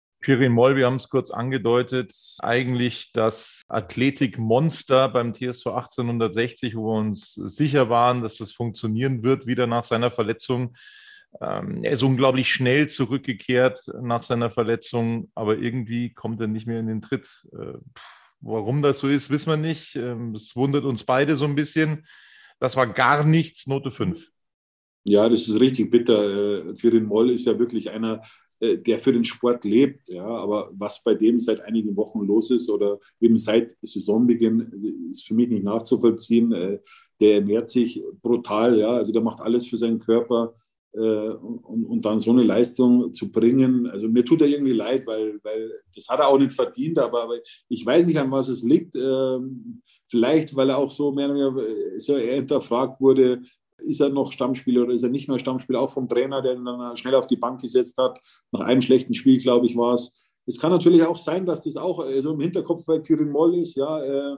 Pirin Moll, wir haben es kurz angedeutet, eigentlich das Athletikmonster beim TSV 1860, wo wir uns sicher waren, dass das funktionieren wird, wieder nach seiner Verletzung. Ähm, er ist unglaublich schnell zurückgekehrt nach seiner Verletzung, aber irgendwie kommt er nicht mehr in den Tritt. Äh, warum das so ist, wissen wir nicht. Ähm, es wundert uns beide so ein bisschen. Das war gar nichts, Note 5. Ja, das ist richtig bitter. Äh, Quirin Moll ist ja wirklich einer, der für den Sport lebt. Ja, aber was bei dem seit einigen Wochen los ist oder eben seit Saisonbeginn, ist für mich nicht nachzuvollziehen. Der ernährt sich brutal. Ja, also der macht alles für seinen Körper äh, und, und, dann so eine Leistung zu bringen. Also mir tut er irgendwie leid, weil, weil das hat er auch nicht verdient, aber, aber ich weiß nicht, an was es liegt. Ähm, vielleicht, weil er auch so mehr oder weniger so hinterfragt wurde, ist er noch Stammspieler oder ist er nicht mehr Stammspieler, auch vom Trainer, der ihn dann schnell auf die Bank gesetzt hat. Nach einem schlechten Spiel, glaube ich, war es. Es kann natürlich auch sein, dass das auch äh, so im Hinterkopf bei Kirin Moll ist, ja, äh,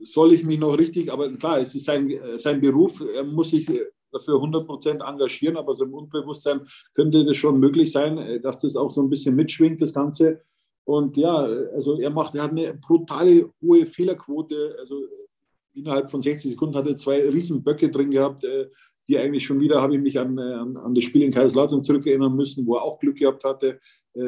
soll ich mich noch richtig, aber klar, es ist sein, äh, sein Beruf, er muss sich dafür 100 Prozent engagieren, aber so im Unbewusstsein könnte das schon möglich sein, dass das auch so ein bisschen mitschwingt, das Ganze. Und ja, also er macht, er hat eine brutale hohe Fehlerquote. Also innerhalb von 60 Sekunden hat er zwei Riesenböcke drin gehabt, äh, die eigentlich schon wieder, habe ich mich an, äh, an, an das Spiel in Kaiserslautern zurückerinnern müssen, wo er auch Glück gehabt hatte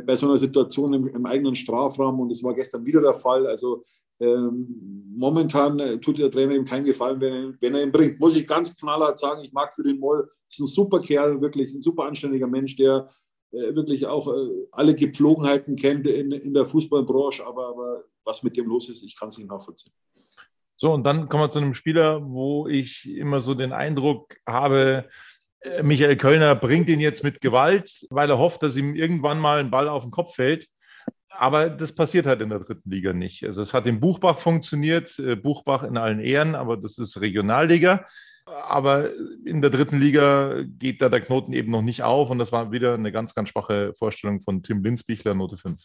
bei so einer Situation im, im eigenen Strafraum. Und das war gestern wieder der Fall. Also ähm, momentan äh, tut der Trainer ihm keinen Gefallen, wenn er, wenn er ihn bringt. Muss ich ganz knallhart sagen, ich mag für den Moll, ist ein super Kerl, wirklich ein super anständiger Mensch, der äh, wirklich auch äh, alle Gepflogenheiten kennt in, in der Fußballbranche, aber, aber was mit dem los ist, ich kann es nicht nachvollziehen. So, und dann kommen wir zu einem Spieler, wo ich immer so den Eindruck habe, äh, Michael Kölner bringt ihn jetzt mit Gewalt, weil er hofft, dass ihm irgendwann mal ein Ball auf den Kopf fällt. Aber das passiert halt in der dritten Liga nicht. Also es hat in Buchbach funktioniert, äh, Buchbach in allen Ehren, aber das ist Regionalliga. Aber in der dritten Liga geht da der Knoten eben noch nicht auf und das war wieder eine ganz, ganz schwache Vorstellung von Tim Linsbichler, Note 5.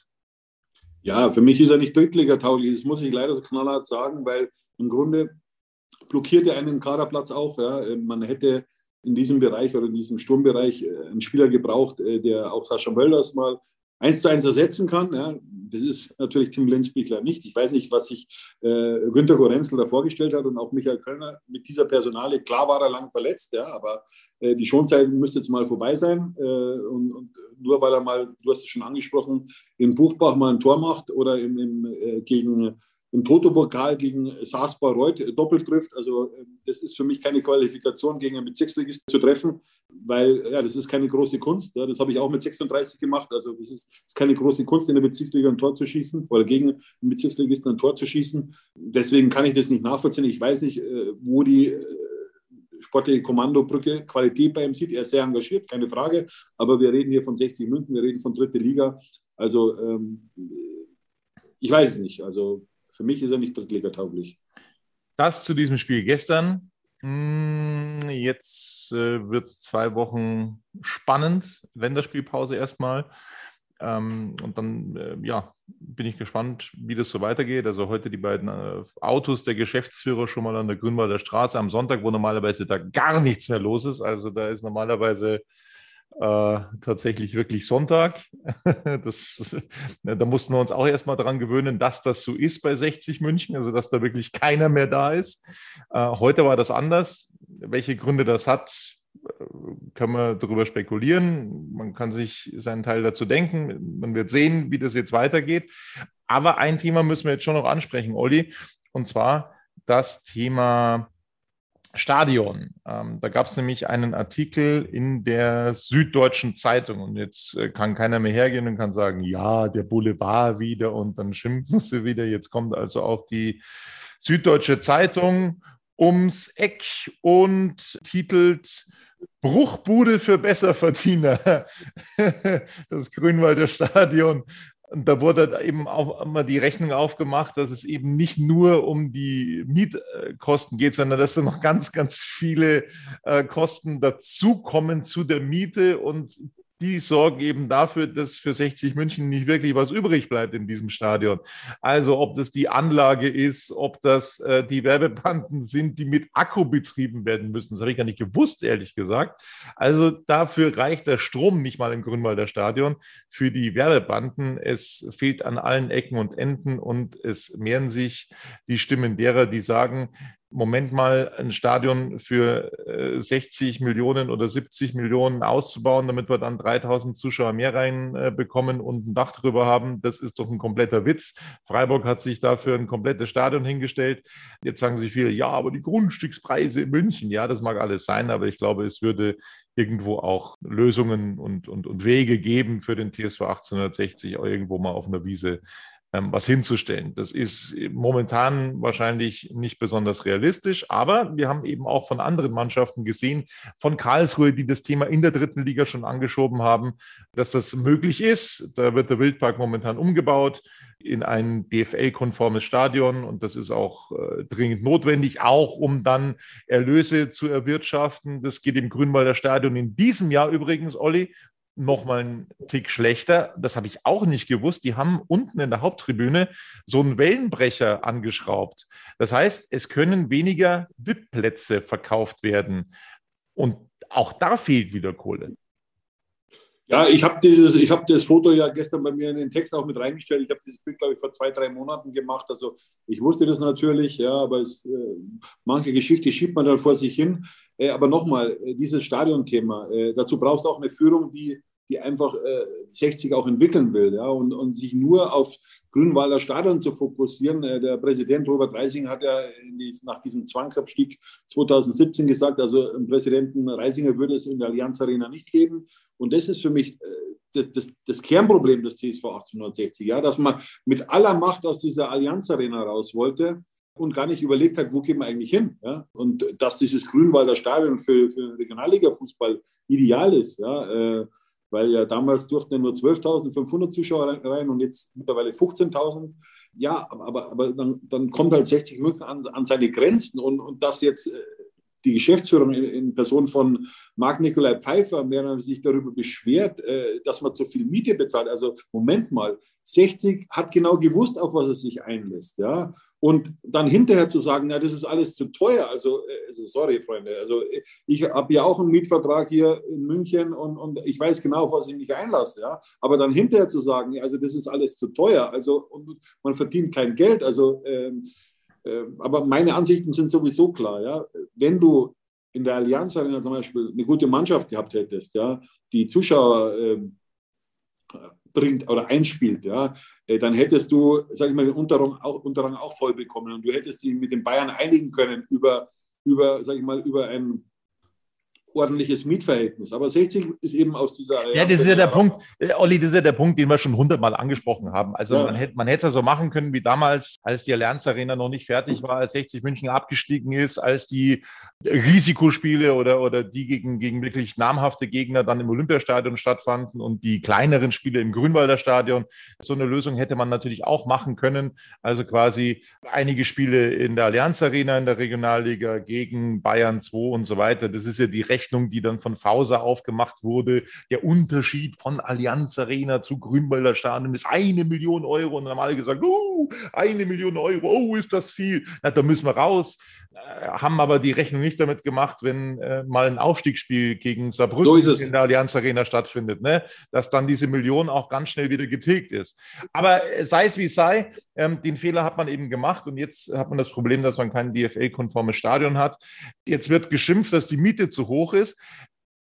Ja, für mich ist er nicht Drittliga-tauglich. Das muss ich leider so knallhart sagen, weil im Grunde blockiert er einen Kaderplatz auch. Ja. Man hätte in diesem Bereich oder in diesem Sturmbereich äh, einen Spieler gebraucht, äh, der auch Sascha Mölders mal eins zu eins ersetzen kann. Ja, das ist natürlich Tim Lenzbichler nicht. Ich weiß nicht, was sich äh, Günter Gorenzel da vorgestellt hat und auch Michael Kölner mit dieser Personale. Klar war er lang verletzt, ja, aber äh, die Schonzeit müsste jetzt mal vorbei sein. Äh, und, und, nur weil er mal, du hast es schon angesprochen, in Buchbach mal ein Tor macht oder im, im äh, gegen im Toto-Pokal gegen Saasbar Reuth doppelt trifft. Also ähm, das ist für mich keine Qualifikation, gegen einen Bezirksligist zu treffen, weil ja, das ist keine große Kunst. Ja, das habe ich auch mit 36 gemacht. Also das ist, ist, keine große Kunst, in der Bezirksliga ein Tor zu schießen oder gegen einen Bezirksligisten ein Tor zu schießen. Deswegen kann ich das nicht nachvollziehen. Ich weiß nicht, äh, wo die äh, sportliche Kommandobrücke Qualität bei ihm sieht. Er ist sehr engagiert, keine Frage. Aber wir reden hier von 60 München, wir reden von dritte Liga. Also ähm, ich weiß es nicht. Also für mich ist er nicht drittligatauglich. Das zu diesem Spiel gestern. Hm, jetzt äh, wird es zwei Wochen spannend. Länderspielpause erstmal. Ähm, und dann, äh, ja, bin ich gespannt, wie das so weitergeht. Also heute die beiden äh, Autos der Geschäftsführer schon mal an der Grünwalder Straße am Sonntag, wo normalerweise da gar nichts mehr los ist. Also da ist normalerweise äh, tatsächlich wirklich Sonntag. (laughs) Das, da mussten wir uns auch erstmal daran gewöhnen, dass das so ist bei 60 München, also dass da wirklich keiner mehr da ist. Äh, heute war das anders. Welche Gründe das hat, äh, können wir darüber spekulieren. Man kann sich seinen Teil dazu denken. Man wird sehen, wie das jetzt weitergeht. Aber ein Thema müssen wir jetzt schon noch ansprechen, Olli, und zwar das Thema Stadion. Ähm, da gab es nämlich einen Artikel in der Süddeutschen Zeitung und jetzt äh, kann keiner mehr hergehen und kann sagen, ja, der Boulevard wieder und dann schimpfen sie wieder. Jetzt kommt also auch die Süddeutsche Zeitung ums Eck und titelt Bruchbude für Besserverdiener. (laughs) Das Grünwalder Stadion da wurde eben auch immer die Rechnung aufgemacht, dass es eben nicht nur um die Mietkosten geht, sondern dass da noch ganz, ganz viele äh, Kosten dazukommen zu der Miete. Und die sorgen eben dafür, dass für 60 München nicht wirklich was übrig bleibt in diesem Stadion. Also ob das die Anlage ist, ob das äh, die Werbebanden sind, die mit Akku betrieben werden müssen. Das habe ich gar nicht gewusst, ehrlich gesagt. Also dafür reicht der Strom nicht mal im Grünwalder Stadion für die Werbebanden. Es fehlt an allen Ecken und Enden und es mehren sich die Stimmen derer, die sagen, Moment mal ein Stadion für 60 äh, Millionen oder 70 Millionen auszubauen, damit wir dann 3000 Zuschauer mehr reinbekommen und ein Dach drüber haben, das ist doch ein kompletter Witz. Freiburg hat sich dafür ein komplettes Stadion hingestellt. Jetzt sagen sich viele, ja, aber die Grundstückspreise in München, ja, das mag alles sein, aber ich glaube, es würde irgendwo auch Lösungen und, und, und Wege geben für den TSV 1860, irgendwo mal auf einer Wiese was hinzustellen. Das ist momentan wahrscheinlich nicht besonders realistisch, aber wir haben eben auch von anderen Mannschaften gesehen, von Karlsruhe, die das Thema in der dritten Liga schon angeschoben haben, dass das möglich ist. Da wird der Wildpark momentan umgebaut in ein DFL-konformes Stadion und das ist auch äh, dringend notwendig, auch um dann Erlöse zu erwirtschaften. Das geht im Grünwalder Stadion in diesem Jahr übrigens, Olli, noch mal einen Tick schlechter. Das habe ich auch nicht gewusst. Die haben unten in der Haupttribüne so einen Wellenbrecher angeschraubt. Das heißt, es können weniger VIP-Plätze verkauft werden. Und auch da fehlt wieder Kohle. Ja, ich habe habe das Foto ja gestern bei mir in den Text auch mit reingestellt. Ich habe dieses Bild, glaube ich, vor zwei, drei Monaten gemacht. Also ich wusste das natürlich, ja, aber es, äh, manche Geschichte schiebt man dann vor sich hin. Äh, aber nochmal, äh, dieses Stadionthema, äh, dazu brauchst du auch eine Führung, die die einfach äh, 60 auch entwickeln will. Ja, und, und sich nur auf Grünwalder Stadion zu fokussieren. Äh, der Präsident Robert Reising hat ja die, nach diesem Zwangsabstieg 2017 gesagt, also im Präsidenten Reisinger würde es in der Allianz Arena nicht geben. Und das ist für mich äh, das, das, das, Kernproblem des TSV 1860, ja, dass man mit aller Macht aus dieser Allianz Arena raus wollte und gar nicht überlegt hat, wo gehen wir eigentlich hin. Ja? Und dass dieses Grünwalder Stadion für, für Regionalliga-Fußball ideal ist. Ja? Äh, weil ja damals durften ja nur 12.500 Zuschauer rein und jetzt mittlerweile 15.000. Ja, aber, aber dann, dann kommt halt 60 München an, an seine Grenzen und, und dass jetzt äh, die Geschäftsführung in, Person von Marc Nikolai Pfeiffer mehr sich darüber beschwert, äh, dass man zu viel Miete bezahlt. Also Moment mal, 60 hat genau gewusst, auf was er sich einlässt. Ja? Und dann hinterher zu sagen, na, das ist alles zu teuer. Also, äh, also sorry, Freunde. Also ich habe ja auch einen Mietvertrag hier in München und, und ich weiß genau, auf was ich mich einlasse. Ja? Aber dann hinterher zu sagen, also das ist alles zu teuer. Also man verdient kein Geld. Also, ähm, äh, aber meine Ansichten sind sowieso klar. Ja? Wenn du in der Allianz Arena zum Beispiel eine gute Mannschaft gehabt hättest, ja, die Zuschauer äh, bringt oder einspielt, ja, äh, dann hättest du, sag ich mal, den Unterrang auch, Unterrang auch voll bekommen und du hättest dich mit den Bayern einigen können über, über sag ich mal, über ein ordentliches Mietverhältnis. Aber 60 ist eben aus dieser. Ja, das ist ja der Punkt, Olli, das ist ja der Punkt, den wir schon hundertmal angesprochen haben. Also ja. man hätte man hätte es ja so machen können wie damals, als die Allianz Arena noch nicht fertig war, als 60 München abgestiegen ist, als die Risikospiele oder, oder die gegen, gegen wirklich namhafte Gegner dann im Olympiastadion stattfanden und die kleineren Spiele im Grünwalder Stadion. So eine Lösung hätte man natürlich auch machen können. Also quasi einige Spiele in der Allianz Arena in der Regionalliga gegen Bayern 2 und so weiter. Das ist ja die Rechnung, die dann von Fauser aufgemacht wurde. Der Unterschied von Allianz Arena zu Grünwalder Stadion ist eine Million Euro. Und dann haben alle gesagt, uh, eine Million Euro, oh, ist das viel. Na, da müssen wir raus. Äh, haben aber die Rechnung nicht damit gemacht, wenn äh, mal ein Aufstiegsspiel gegen Saarbrücken so in der Allianz Arena stattfindet, ne? dass dann diese Million auch ganz schnell wieder getilgt ist. Aber äh, sei es wie es sei, ähm, den Fehler hat man eben gemacht und jetzt hat man das Problem, dass man kein DFL-konformes Stadion hat. Jetzt wird geschimpft, dass die Miete zu hoch ist.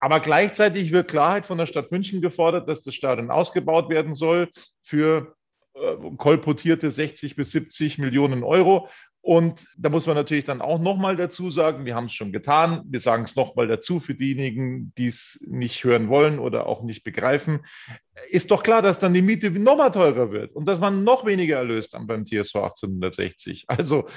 Aber gleichzeitig wird Klarheit von der Stadt München gefordert, dass das Stadion ausgebaut werden soll für äh, kolportierte 60 bis 70 Millionen Euro. Und da muss man natürlich dann auch nochmal dazu sagen, wir haben es schon getan, wir sagen es nochmal dazu für diejenigen, die es nicht hören wollen oder auch nicht begreifen. Ist doch klar, dass dann die Miete nochmal teurer wird und dass man noch weniger erlöst dann beim TSV 1860. Also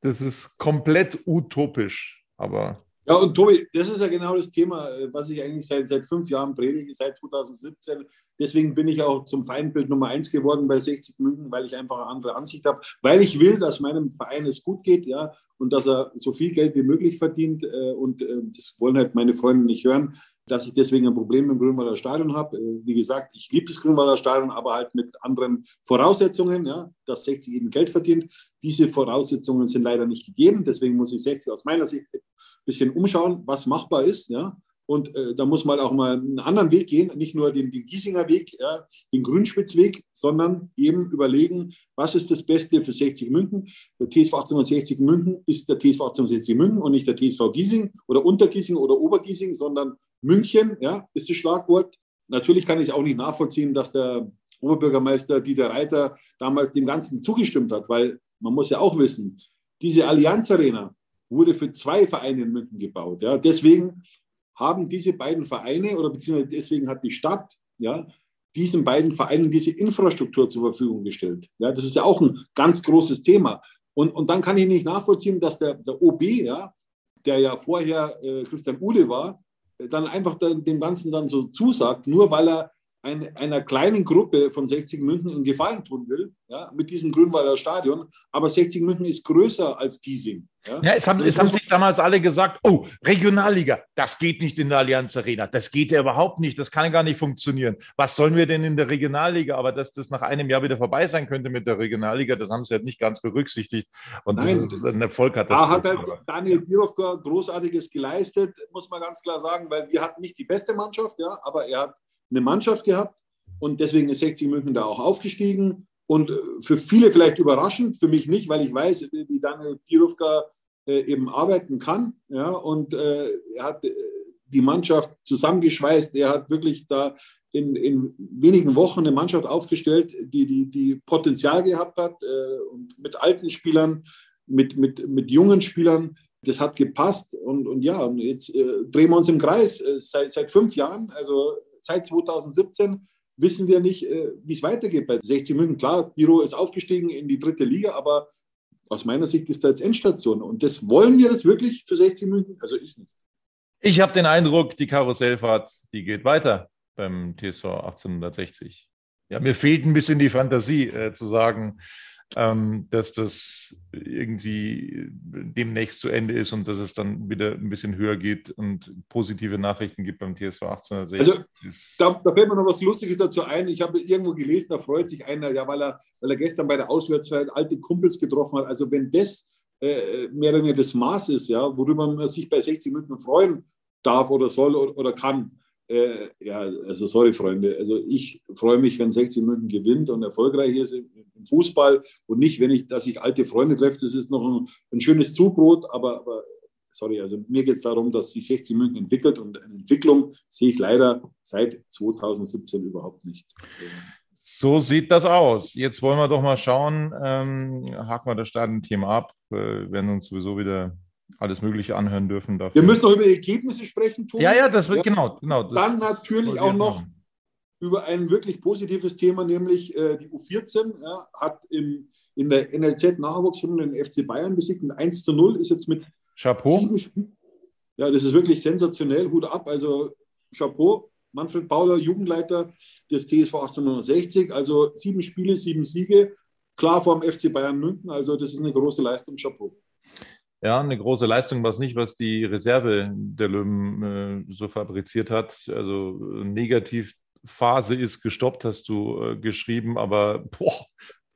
das ist komplett utopisch, aber ja, und Tobi, das ist ja genau das Thema, was ich eigentlich seit, seit fünf Jahren predige, seit 2017. Deswegen bin ich auch zum Feindbild Nummer eins geworden bei 60 München, weil ich einfach eine andere Ansicht habe, weil ich will, dass meinem Verein es gut geht, ja, und dass er so viel Geld wie möglich verdient. Äh, und äh, das wollen halt meine Freunde nicht hören. Dass ich deswegen ein Problem im Grünwalder Stadion habe. Äh, wie gesagt, ich liebe das Grünwalder Stadion, aber halt mit anderen Voraussetzungen, ja, dass 60 eben Geld verdient. Diese Voraussetzungen sind leider nicht gegeben. Deswegen muss ich 60 aus meiner Sicht ein bisschen umschauen, was machbar ist. Ja. Und äh, da muss man auch mal einen anderen Weg gehen, nicht nur den, den Giesinger Weg, ja, den Grünspitzweg, sondern eben überlegen, was ist das Beste für 60 München. Der TSV 1860 München ist der TSV 1860 München und nicht der TSV Giesing oder Untergiesing oder Obergiesing, sondern München ja, ist das Schlagwort. Natürlich kann ich auch nicht nachvollziehen, dass der Oberbürgermeister Dieter Reiter damals dem Ganzen zugestimmt hat, weil man muss ja auch wissen, diese Allianz Arena wurde für zwei Vereine in München gebaut. Ja. Deswegen haben diese beiden Vereine oder beziehungsweise deswegen hat die Stadt ja, diesen beiden Vereinen diese Infrastruktur zur Verfügung gestellt. Ja, das ist ja auch ein ganz großes Thema. Und, und dann kann ich nicht nachvollziehen, dass der, der OB, ja, der ja vorher äh, Christian Uhle war, dann einfach dem Ganzen dann so zusagt, nur weil er ein, einer kleinen Gruppe von 60 München einen Gefallen tun will, ja, mit diesem Grünwalder Stadion. Aber 60 München ist größer als Giesing. Ja, ja es haben, es haben sich damals alle gesagt, oh, Regionalliga, das geht nicht in der Allianz Arena. Das geht ja überhaupt nicht. Das kann gar nicht funktionieren. Was sollen wir denn in der Regionalliga? Aber dass das nach einem Jahr wieder vorbei sein könnte mit der Regionalliga, das haben sie halt nicht ganz berücksichtigt. Und Nein, das ist ein Erfolg hat das. Da hat halt Daniel Birovka Großartiges geleistet, muss man ganz klar sagen, weil wir hatten nicht die beste Mannschaft, ja, aber er hat eine Mannschaft gehabt und deswegen ist 60 München da auch aufgestiegen. Und äh, für viele vielleicht überraschend, für mich nicht, weil ich weiß, wie Daniel Pirovka äh, eben arbeiten kann. Ja, und äh, er hat die Mannschaft zusammengeschweißt. Er hat wirklich da in, in wenigen Wochen eine Mannschaft aufgestellt, die, die, die Potenzial gehabt hat und mit alten Spielern, mit, mit, mit jungen Spielern. Das hat gepasst und, und ja, und jetzt drehen wir uns im Kreis seit, seit fünf Jahren. Also seit 2017 wissen wir nicht, äh, wie es weitergeht bei 60 München. Klar, Biro ist aufgestiegen in die dritte Liga, aber aus meiner Sicht ist da jetzt Endstation. Und das wollen wir das wirklich für 60 München? Also ich nicht. Ich habe den Eindruck, die Karussellfahrt, die geht weiter beim TSV 1860. Ja, mir fehlt ein bisschen die Fantasie äh, zu sagen, ähm, dass das irgendwie demnächst zu Ende ist und dass es dann wieder ein bisschen höher geht und positive Nachrichten gibt beim TSV 1860. Also da, da, fällt mir noch was Lustiges dazu ein. Ich habe irgendwo gelesen, da freut sich einer, ja, weil er, weil er gestern bei der Auswärtsfahrt alte Kumpels getroffen hat. Also wenn das äh, mehr oder weniger das Maß ist, ja, worüber man sich bei 60 Minuten freuen darf oder soll oder, oder kann, äh, ja, also sorry, Freunde. Also ich freue mich, wenn 60 München gewinnt und erfolgreich ist im, Fußball und nicht, wenn ich, dass ich alte Freunde treffe. Das ist noch ein, ein schönes Zubrot, aber, aber sorry, also mir geht es darum, dass sich 60 München entwickelt und eine Entwicklung sehe ich leider seit 2017 überhaupt nicht. So sieht das aus. Jetzt wollen wir doch mal schauen, ähm, haken wir das Staatenthema ab. Wir werden uns sowieso wieder alles Mögliche anhören dürfen. Dafür. Wir müssen noch über Ergebnisse sprechen, Tobi. Ja, ja, das wird ja. genau. genau das Dann natürlich auch noch machen. über ein wirklich positives Thema, nämlich äh, die U14 ja, hat im, in der NLZ-Nachwuchsrunde den FC Bayern besiegt. Ein 1 zu 0 ist jetzt mit Chapeau. sieben Spielen. Ja, das ist wirklich sensationell. Hut ab. Also Chapeau. Manfred Bauler, Jugendleiter des TSV 1860. Also sieben Spiele, sieben Siege. Klar vor dem FC Bayern München. Also das ist eine große Leistung. Chapeau. Ja, eine große Leistung war es nicht, was die Reserve der Löwen äh, so fabriziert hat. Also Negativphase ist gestoppt, hast du äh, geschrieben, aber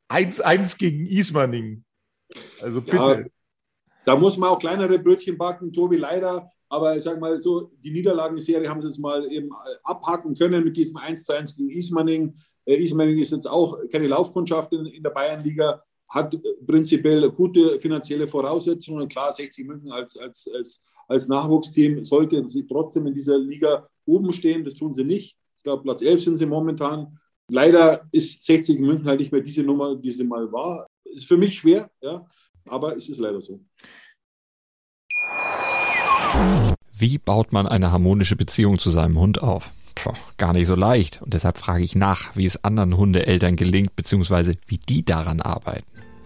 1-1 gegen Ismaning. Also bitte. Ja, da muss man auch kleinere Brötchen backen, Tobi, leider. Aber ich sage mal so, die Niederlagenserie haben sie jetzt mal eben äh, abhaken können mit diesem 1 1 gegen Ismaning. Äh, Ismaning ist jetzt auch keine Laufkundschaft in, in der Bayernliga hat prinzipiell gute finanzielle Voraussetzungen. Klar, 60 München als, als, als, als Nachwuchsteam sollte sie trotzdem in dieser Liga oben stehen. Das tun sie nicht. Ich glaube, Platz 11 sind sie momentan. Leider ist 60 München halt nicht mehr diese Nummer, die sie mal war. Ist für mich schwer, ja, aber es ist leider so. Wie baut man eine harmonische Beziehung zu seinem Hund auf? Puh, gar nicht so leicht. Und deshalb frage ich nach, wie es anderen Hundeeltern gelingt, beziehungsweise wie die daran arbeiten.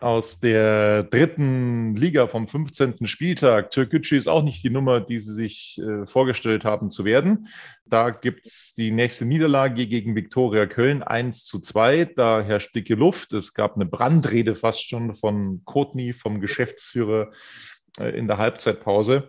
aus der dritten Liga vom 15. Spieltag. Türkgücü ist auch nicht die Nummer, die sie sich äh, vorgestellt haben zu werden. Da gibt es die nächste Niederlage gegen Viktoria Köln 1 zu 2. Da herrscht dicke Luft. Es gab eine Brandrede fast schon von Kotny, vom Geschäftsführer äh, in der Halbzeitpause.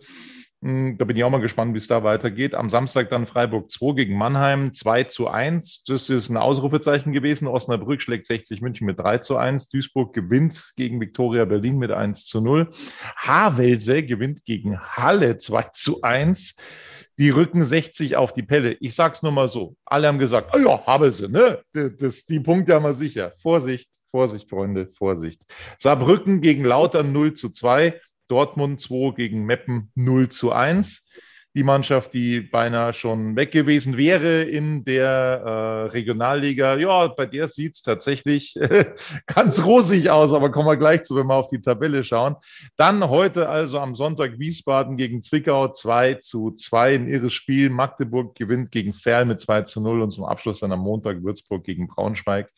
Hm, da bin ich auch mal gespannt, wie es da weitergeht. Am Samstag dann Freiburg 2 gegen Mannheim 2 zu 1. Das ist ein Ausrufezeichen gewesen. Osnabrück schlägt 60 München mit 3 zu 1. Duisburg gewinnt gegen Viktoria Berlin mit 1 zu 0. Havelse gewinnt gegen Halle 2 zu 1. Die rücken 60 auf die Pelle. Ich sag's nur mal so. Alle haben gesagt, oh ja, Havelse, ne? Das, das, die Punkte haben wir sicher. Vorsicht, Vorsicht, Freunde, Vorsicht. Saarbrücken gegen Lautern 0 zu 2. Dortmund 2 gegen Meppen 0 zu 1. Die Mannschaft, die beinahe schon weg gewesen wäre in der äh, Regionalliga, ja, bei der sieht es tatsächlich (laughs) ganz rosig aus, aber kommen wir gleich zu, wenn wir auf die Tabelle schauen. Dann heute also am Sonntag Wiesbaden gegen Zwickau 2 zu 2, ein irres Spiel. Magdeburg gewinnt gegen Ferl mit 2 zu 0 und zum Abschluss dann am Montag Würzburg gegen Braunschweig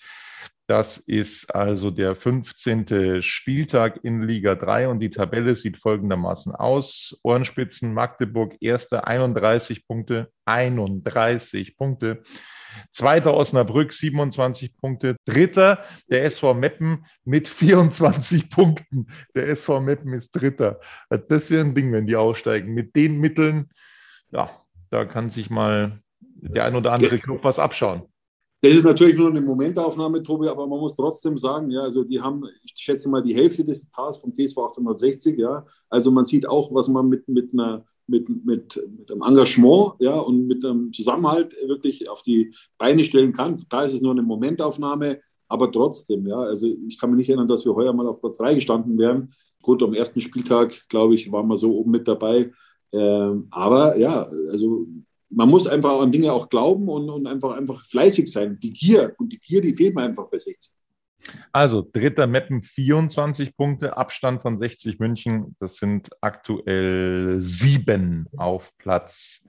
das ist also der 15. Spieltag in Liga 3 und die Tabelle sieht folgendermaßen aus. Ohrenspitzen Magdeburg, erster 31 Punkte, 31 Punkte. Zweiter Osnabrück 27 Punkte. Dritter der SV Meppen mit 24 (laughs) Punkten. Der SV Meppen ist Dritter. Das wäre ein Ding, wenn die aussteigen. Mit den Mitteln, ja, da kann sich mal der ein oder andere Club was abschauen. Das ist natürlich nur eine Momentaufnahme, Tobi, aber man muss trotzdem sagen, ja, also die haben, ich schätze mal, die Hälfte des Tages vom TSV 1860, ja. Also man sieht auch, was man mit, mit einer mit, mit, mit einem Engagement ja, und mit einem Zusammenhalt wirklich auf die Beine stellen kann. Da ist es nur eine Momentaufnahme, aber trotzdem, ja, also ich kann mich nicht erinnern, dass wir heuer mal auf Platz 3 gestanden wären. Gut, am ersten Spieltag, glaube ich, waren wir so oben mit dabei. Ähm, aber ja, also man muss einfach an Dinge auch glauben und, und einfach, einfach fleißig sein. Die Gier und die Gier, die fehlt mir einfach bei 60. Also dritter Meppen 24 Punkte, Abstand von 60 München. Das sind aktuell sieben auf Platz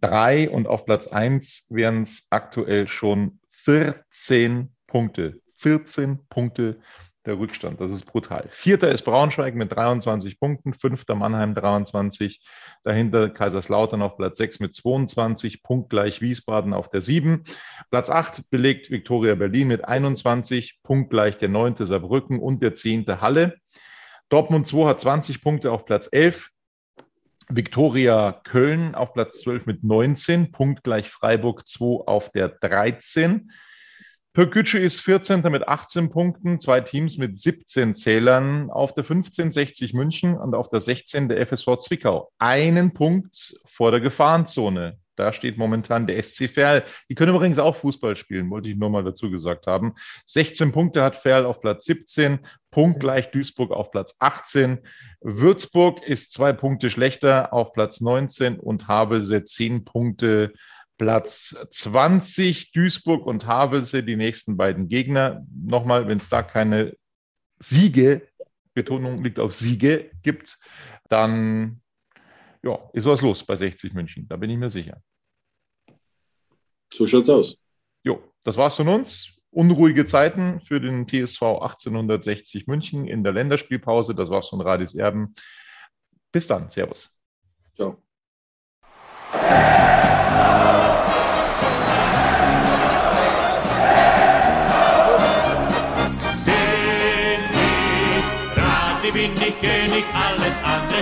drei und auf Platz eins wären es aktuell schon 14 Punkte. 14 Punkte der Rückstand. Das ist brutal. Vierter ist Braunschweig mit 23 Punkten, fünfter Mannheim 23, dahinter Kaiserslautern auf Platz 6 mit 22, punktgleich Wiesbaden auf der 7. Platz 8 belegt Viktoria Berlin mit 21, punktgleich der 9. Saarbrücken und der 10. Halle. Dortmund 2 hat 20 Punkte auf Platz 11. Viktoria Köln auf Platz 12 mit 19, punktgleich Freiburg 2 auf der 13. Pökücü ist 14. mit 18 Punkten, zwei Teams mit 17 Zählern. Auf der 15 60 München und auf der 16 der FSV Zwickau. Einen Punkt vor der Gefahrenzone. Da steht momentan der SC Verl. Die können übrigens auch Fußball spielen, wollte ich nur mal dazu gesagt haben. 16 Punkte hat Verl auf Platz 17, punktgleich Duisburg auf Platz 18. Würzburg ist zwei Punkte schlechter auf Platz 19 und Havelse 10 Punkte Platz 20 Duisburg und Havelse, die nächsten beiden Gegner. Nochmal, wenn es da keine Siege, Betonung liegt auf Siege, gibt, dann ja, ist was los bei 60 München. Da bin ich mir sicher. So schaut's aus. Jo, das war's von uns. Unruhige Zeiten für den TSV 1860 München in der Länderspielpause. Das war's von Radis Erben. Bis dann. Servus. Ciao.